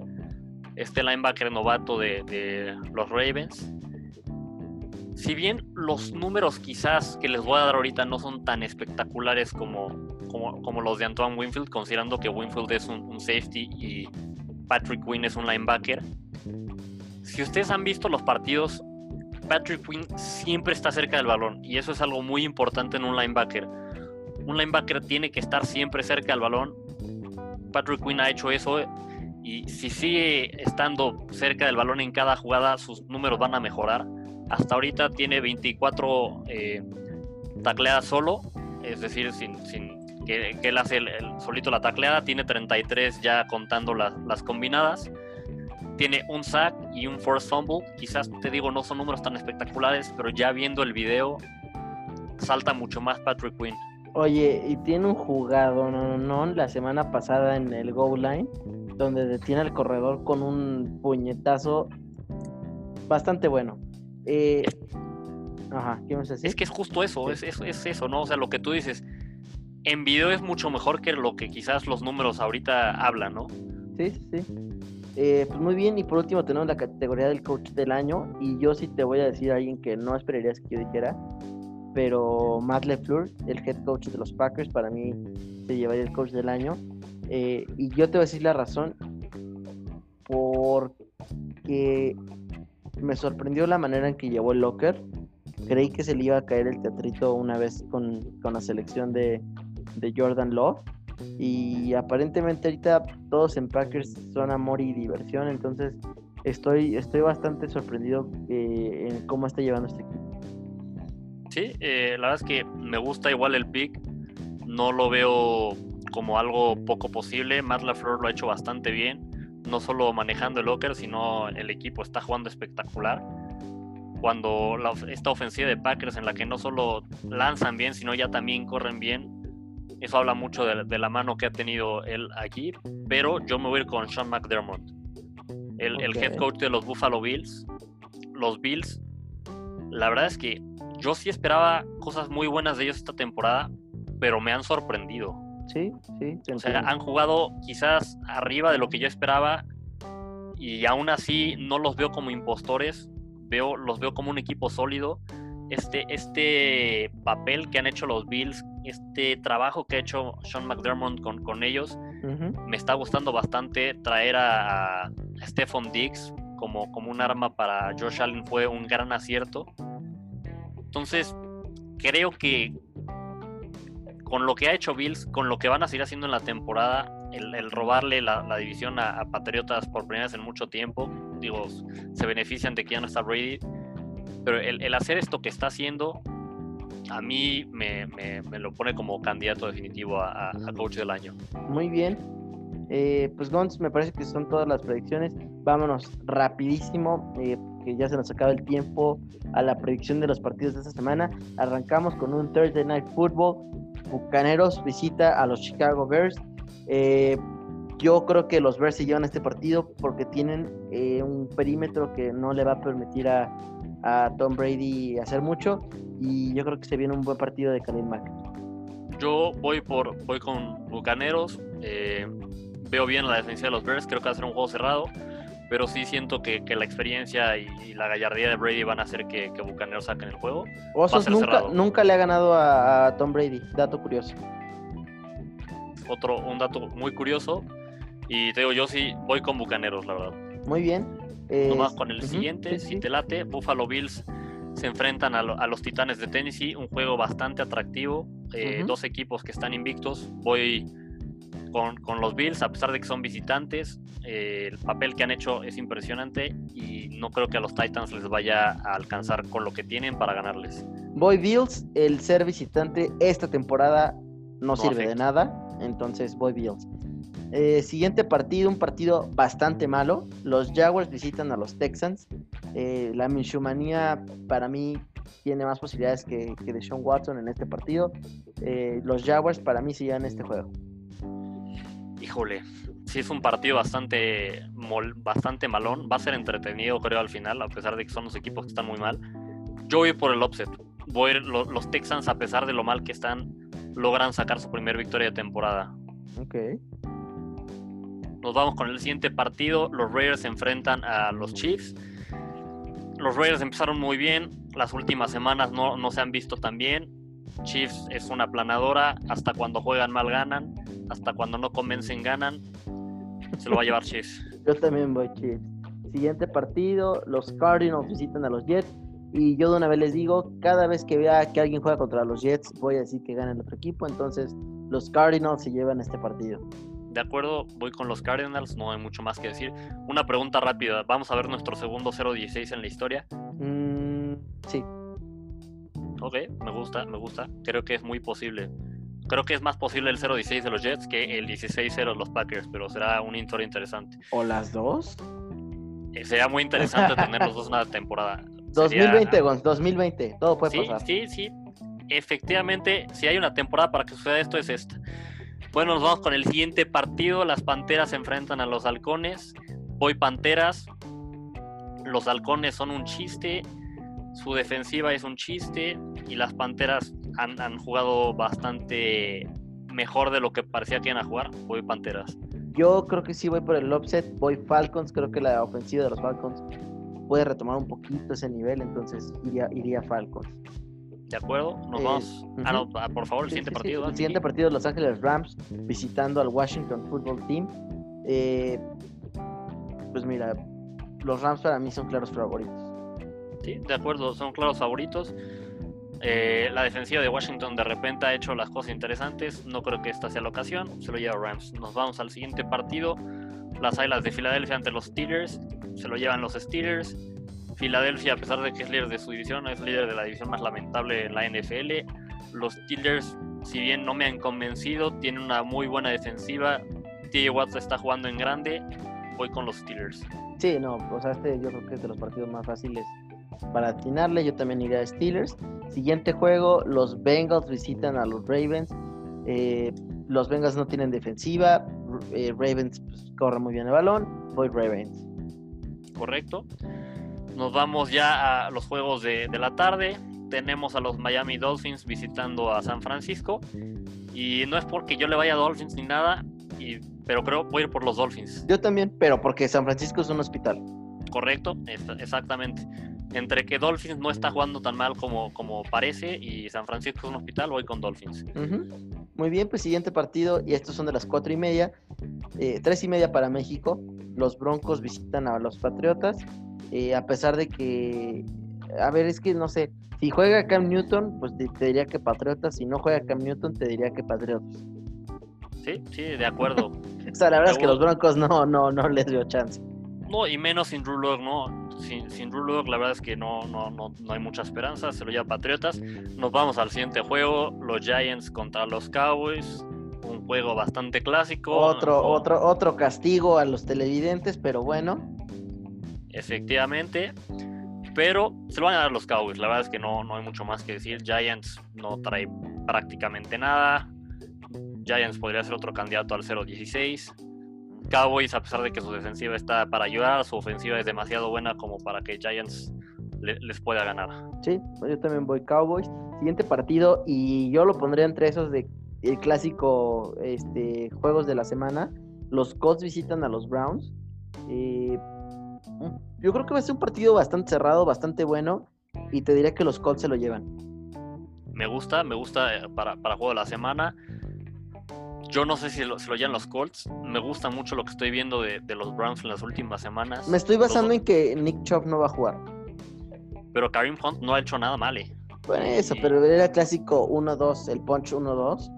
este linebacker novato de, los Ravens. Si bien los números quizás que les voy a dar ahorita no son tan espectaculares como, como, los de Antoine Winfield, considerando que Winfield es un, un safety y Patrick Quinn es un linebacker, si ustedes han visto los partidos, Patrick Quinn siempre está cerca del balón y eso es algo muy importante en un linebacker. Un linebacker tiene que estar siempre cerca del balón. Patrick Quinn ha hecho eso y si sigue estando cerca del balón en cada jugada, sus números van a mejorar. Hasta ahorita tiene 24 eh, tacleadas solo, es decir, sin, que, que, él hace el, solito la tacleada, tiene 33 ya contando las combinadas tiene un sack y un force fumble. Quizás te digo, no son números tan espectaculares, pero ya viendo el video, salta mucho más Patrick Quinn. Oye, y tiene un jugado, no, no, la semana pasada en el goal line, donde detiene al corredor con un puñetazo bastante bueno. Eh, ajá, ¿qué me decir? Es que es justo eso, es, es, es eso, ¿no? O sea, lo que tú dices, en video es mucho mejor que lo que quizás los números ahorita hablan, ¿no? Sí, sí. Eh, pues muy bien, y por último tenemos la categoría del coach del año, y yo sí te voy a decir a alguien que no esperarías que yo dijera, pero Matt LeFleur, el head coach de los Packers, para mí se llevaría el coach del año. Eh, y yo te voy a decir la razón, porque me sorprendió la manera en que llevó el locker. Creí que se le iba a caer el teatrito una vez con, con la selección de, de Jordan Love y aparentemente ahorita todos en Packers son amor y diversión, entonces estoy, estoy bastante sorprendido eh, en cómo está llevando este equipo. Sí, eh, la verdad es que me gusta igual el pick, no lo veo como algo poco posible, Matt LaFleur lo ha hecho bastante bien, no solo manejando el locker, sino el equipo está jugando espectacular. Cuando la, esta ofensiva de Packers en la que no solo lanzan bien, sino ya también corren bien, eso habla mucho de, de, la mano que ha tenido él aquí, pero yo me voy a ir con Sean McDermott, el, okay. el, head coach de los Buffalo Bills. Los Bills, la verdad es que yo sí esperaba cosas muy buenas de ellos esta temporada, pero me han sorprendido. Sí, sí. O sea, han jugado quizás arriba de lo que yo esperaba y aún así no los veo como impostores, veo, los veo como un equipo sólido este, este papel que han hecho los Bills, este trabajo que ha hecho Sean McDermott con, con ellos, uh -huh. me está gustando bastante. Traer a, Stephon Diggs como, como un arma para Josh Allen fue un gran acierto. Entonces, creo que con lo que ha hecho Bills, con lo que van a seguir haciendo en la temporada, el, el robarle la, la división a, a, Patriotas por primera vez en mucho tiempo, digo, se benefician de que ya no está Brady pero el, el, hacer esto que está haciendo, a mí me, me, me lo pone como candidato definitivo a, a, coach del año. Muy bien. Eh, pues Gons, me parece que son todas las predicciones. Vámonos rapidísimo, eh, que ya se nos acaba el tiempo a la predicción de los partidos de esta semana. Arrancamos con un Thursday Night Football. Bucaneros visita a los Chicago Bears. Eh, yo creo que los Bears se llevan este partido porque tienen un perímetro que no le va a permitir a, a, Tom Brady hacer mucho y yo creo que se viene un buen partido de Khalil Mack. Yo voy por voy con Bucaneros, eh, veo bien la defensa de los Bears, creo que va a ser un juego cerrado. pero sí siento que, que la experiencia y, la gallardía de Brady van a hacer que, que Bucaneros saquen el juego. Osos nunca, nunca le ha ganado a, Tom Brady, dato curioso. Otro, un dato muy curioso, y te digo, yo sí voy con Bucaneros, la verdad. Muy bien. Nomás con el siguiente, si te late, Buffalo Bills se enfrentan a, los Titanes de Tennessee, un juego bastante atractivo, eh, dos equipos que están invictos. Voy con, los Bills, a pesar de que son visitantes, eh, el papel que han hecho es impresionante y no creo que a los Titans les vaya a alcanzar con lo que tienen para ganarles. Voy Bills, el ser visitante esta temporada no, sirve de nada, entonces voy Bills. Eh, siguiente partido, un partido bastante malo. Los Jaguars visitan a los Texans. Eh, la Minshumanía para mí tiene más posibilidades que, que de Sean Watson en este partido. los Jaguars para mí se llevan este juego híjole, sí es un partido bastante, bastante malón. Va a ser entretenido, creo, al final, a pesar de que son los equipos que están muy mal. Yo voy por el offset. Voy los, Texans, a pesar de lo mal que están, logran sacar su primer victoria de temporada. Ok. Nos vamos con el siguiente partido. Los Raiders se enfrentan a los Chiefs. Los Raiders empezaron muy bien. Las últimas semanas no, no se han visto tan bien. Chiefs es una planadora. Hasta cuando juegan mal ganan hasta cuando no convencen ganan. Se lo va a llevar Chiefs. Yo también voy Chiefs. Siguiente partido, los Cardinals visitan a los Jets. Y yo de una vez les digo, cada vez que vea que alguien juega contra los Jets, voy a decir que gana el otro equipo. Entonces, los Cardinals se llevan este partido. De acuerdo, voy con los Cardinals, no hay mucho más que decir. Una pregunta rápida, ¿vamos a ver nuestro segundo 0-16 en la historia? Mm, sí. Ok, me gusta, me gusta. Creo que es muy posible. Creo que es más posible el 0-16 de los Jets que el 16-0 de los Packers, pero será una historia interesante. ¿O las dos? Eh, sería muy interesante tener los dos una temporada. 2020, Gonz, 2020, todo puede sí, pasar. Sí, sí, efectivamente, si hay una temporada para que suceda esto, es esta. Bueno, nos vamos con el siguiente partido. Las Panteras se enfrentan a los Halcones. Voy Panteras. Los Halcones son un chiste. Su defensiva es un chiste. Y las Panteras han, jugado bastante mejor de lo que parecía que iban a jugar. Voy Panteras. Yo creo que sí voy por el offset, voy Falcons, creo que la ofensiva de los Falcons puede retomar un poquito ese nivel, entonces iría, iría Falcons. ¿De acuerdo? Nos vamos. Ah, no, ah, por favor, el siguiente partido. El siguiente partido, Los Ángeles Rams visitando al Washington Football Team. Eh, pues mira, los Rams para mí son claros favoritos. Sí, de acuerdo, son claros favoritos. Eh, la defensiva de Washington de repente ha hecho las cosas interesantes. No creo que esta sea la ocasión. Se lo lleva Rams. Nos vamos al siguiente partido. Las Islas de Filadelfia ante los Steelers. Se lo llevan los Steelers. Filadelfia, a pesar de que es líder de su división, es líder de la división más lamentable en la NFL. Los Steelers, si bien no me han convencido, tienen una muy buena defensiva. TJ Watts está jugando en grande. Voy con los Steelers. Sí, no, o sea, este yo creo que es de los partidos más fáciles para atinarle. Yo también iría a Steelers. Siguiente juego, los Bengals visitan a los Ravens. Eh, los Bengals no tienen defensiva. Eh, Ravens pues, corre muy bien el balón. Voy Ravens. Correcto. Nos vamos ya a los juegos de, la tarde. Tenemos a los Miami Dolphins visitando a San Francisco. Y no es porque yo le vaya a Dolphins ni nada, pero creo voy a ir por los Dolphins. Yo también, pero porque San Francisco es un hospital. Correcto, exactamente entre que Dolphins no está jugando tan mal como, como parece y San Francisco es un hospital, voy con Dolphins. Muy bien, pues siguiente partido, y estos son de las cuatro y media, eh, tres y media para México. Los Broncos visitan a los Patriotas, eh, a pesar de que, a ver, es que no sé, si juega Cam Newton, pues te, diría que Patriotas, si no juega Cam Newton, te diría que Patriotas. Sí, sí, de acuerdo. o sea, la verdad es que los Broncos no, no, no les dio chance. No, y menos sin Drew ¿no? sin, sin la verdad es que no, no, no, no hay mucha esperanza, se lo lleva Patriotas. Nos vamos al siguiente juego, los Giants contra los Cowboys, un juego bastante clásico. Otro, otro, otro castigo a los televidentes, pero bueno. Efectivamente, pero se lo van a dar los Cowboys, la verdad es que no, no hay mucho más que decir. Giants no trae prácticamente nada. Giants podría ser otro candidato al 0-16. Cowboys, a pesar de que su defensiva está para ayudar, su ofensiva es demasiado buena como para que Giants les pueda ganar. Sí, yo también voy Cowboys. Siguiente partido, y yo lo pondría entre esos de el clásico este, juegos de la semana. Los Colts visitan a los Browns. Eh, yo creo que va a ser un partido bastante cerrado, bastante bueno, y te diría que los Colts se lo llevan. Me gusta, me gusta eh, para, para juego de la semana. Yo no sé si lo, se lo llevan los Colts. Me gusta mucho lo que estoy viendo de, de los Browns en las últimas semanas. Me estoy basando en que Nick Chubb no va a jugar. Pero Karim Hunt no ha hecho nada mal. eh. Bueno, eso, Y- pero era clásico 1-2, el punch 1-2.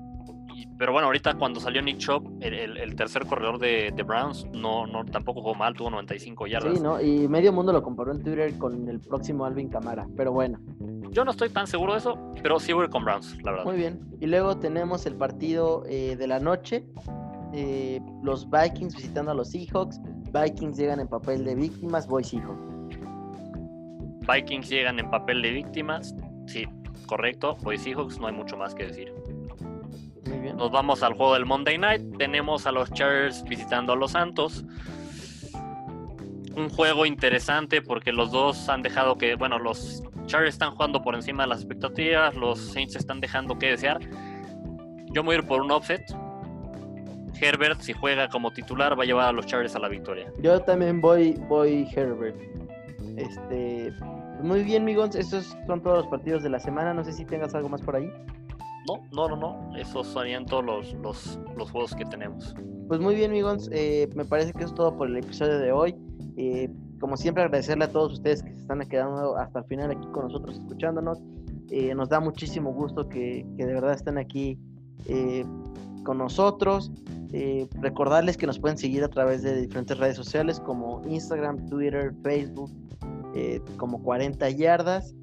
Y- pero bueno, ahorita cuando salió Nick Chubb, el, el- el tercer corredor de, de Browns, no, no, tampoco jugó mal, tuvo 95 yardas. Sí, ¿no? Y medio mundo lo comparó en Twitter con el próximo Alvin Camara. Pero bueno, Yo no estoy tan seguro de eso, pero sí voy con Browns, la verdad. muy bien. Y luego tenemos el partido eh, de la noche. eh, los Vikings visitando a los Seahawks. Vikings llegan en papel de víctimas, voy Seahawks. Vikings llegan en papel de víctimas. Sí, correcto. Voy Seahawks, no hay mucho más que decir. Muy bien. Nos vamos al juego del Monday Night. Tenemos a los Chargers visitando a los Santos. Un juego interesante porque los dos han dejado que, bueno, los Chargers están jugando por encima de las expectativas, los Saints están dejando que desear. Yo me voy a ir por un offset. Herbert, si juega como titular, va a llevar a los Chargers a la victoria. Yo también voy, voy Herbert. Este, muy bien, Migons. Estos son todos los partidos de la semana. No sé si tengas algo más por ahí. No, no, no, no. Esos serían todos los, los, juegos que tenemos. Pues muy bien, Migons. eh, me parece que es todo por el episodio de hoy. Eh, como siempre, agradecerle a todos ustedes que se están quedando hasta el final aquí con nosotros escuchándonos. Eh, nos da muchísimo gusto que, que de verdad estén aquí con nosotros. Recordarles que nos pueden seguir a través de diferentes redes sociales como Instagram, Twitter, Facebook, como 40 yardas.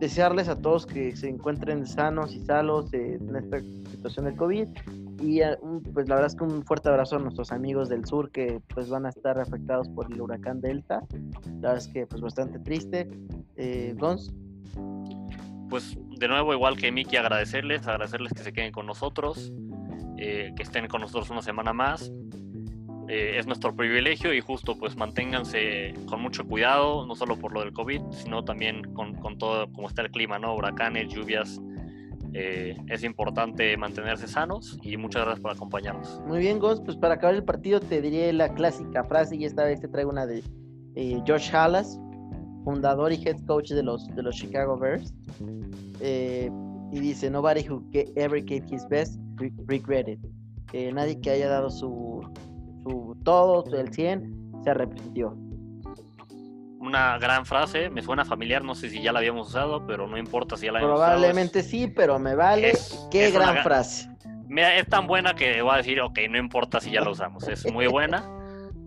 Desearles a todos que se encuentren sanos y salos en esta situación del COVID y eh, pues la verdad es que un fuerte abrazo a nuestros amigos del sur que pues van a estar afectados por el huracán Delta. La verdad es que pues bastante triste. Eh, Gons, Pues de nuevo, igual que Miki, agradecerles, agradecerles que se queden con nosotros, eh, que estén con nosotros una semana más. Eh, es nuestro privilegio y justo pues manténganse con mucho cuidado, no solo por lo del COVID, sino también con, con todo como está el clima, ¿no? Huracanes, lluvias. Eh, es importante mantenerse sanos y muchas gracias por acompañarnos. muy bien Gons, pues para acabar el partido te diré la clásica frase y esta vez te traigo una de eh, Josh Hallas, fundador y head coach de los, de los Chicago Bears. Eh, y dice, nobody who ever gave his best re- regret it. Eh, nadie que haya dado su, su todo, el 100, se arrepintió. Una gran frase, me suena familiar, no sé si ya la habíamos usado, pero no importa si ya la habíamos usado, es- Probablemente sí, pero me vale. es- Qué es gran frase. Mira, es tan buena que voy a decir, ok, no importa si ya la usamos, es muy buena.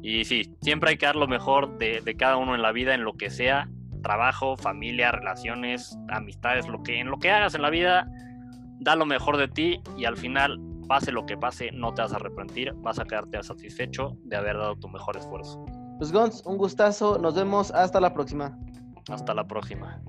Y sí, siempre hay que dar lo mejor de, de cada uno en la vida, en lo que sea, trabajo, familia, relaciones, amistades, lo que, en lo que hagas en la vida, da lo mejor de ti y al final, pase lo que pase, no te vas a arrepentir, vas a quedarte satisfecho de haber dado tu mejor esfuerzo. Pues Gons, un gustazo. Nos vemos hasta la próxima. Hasta la próxima.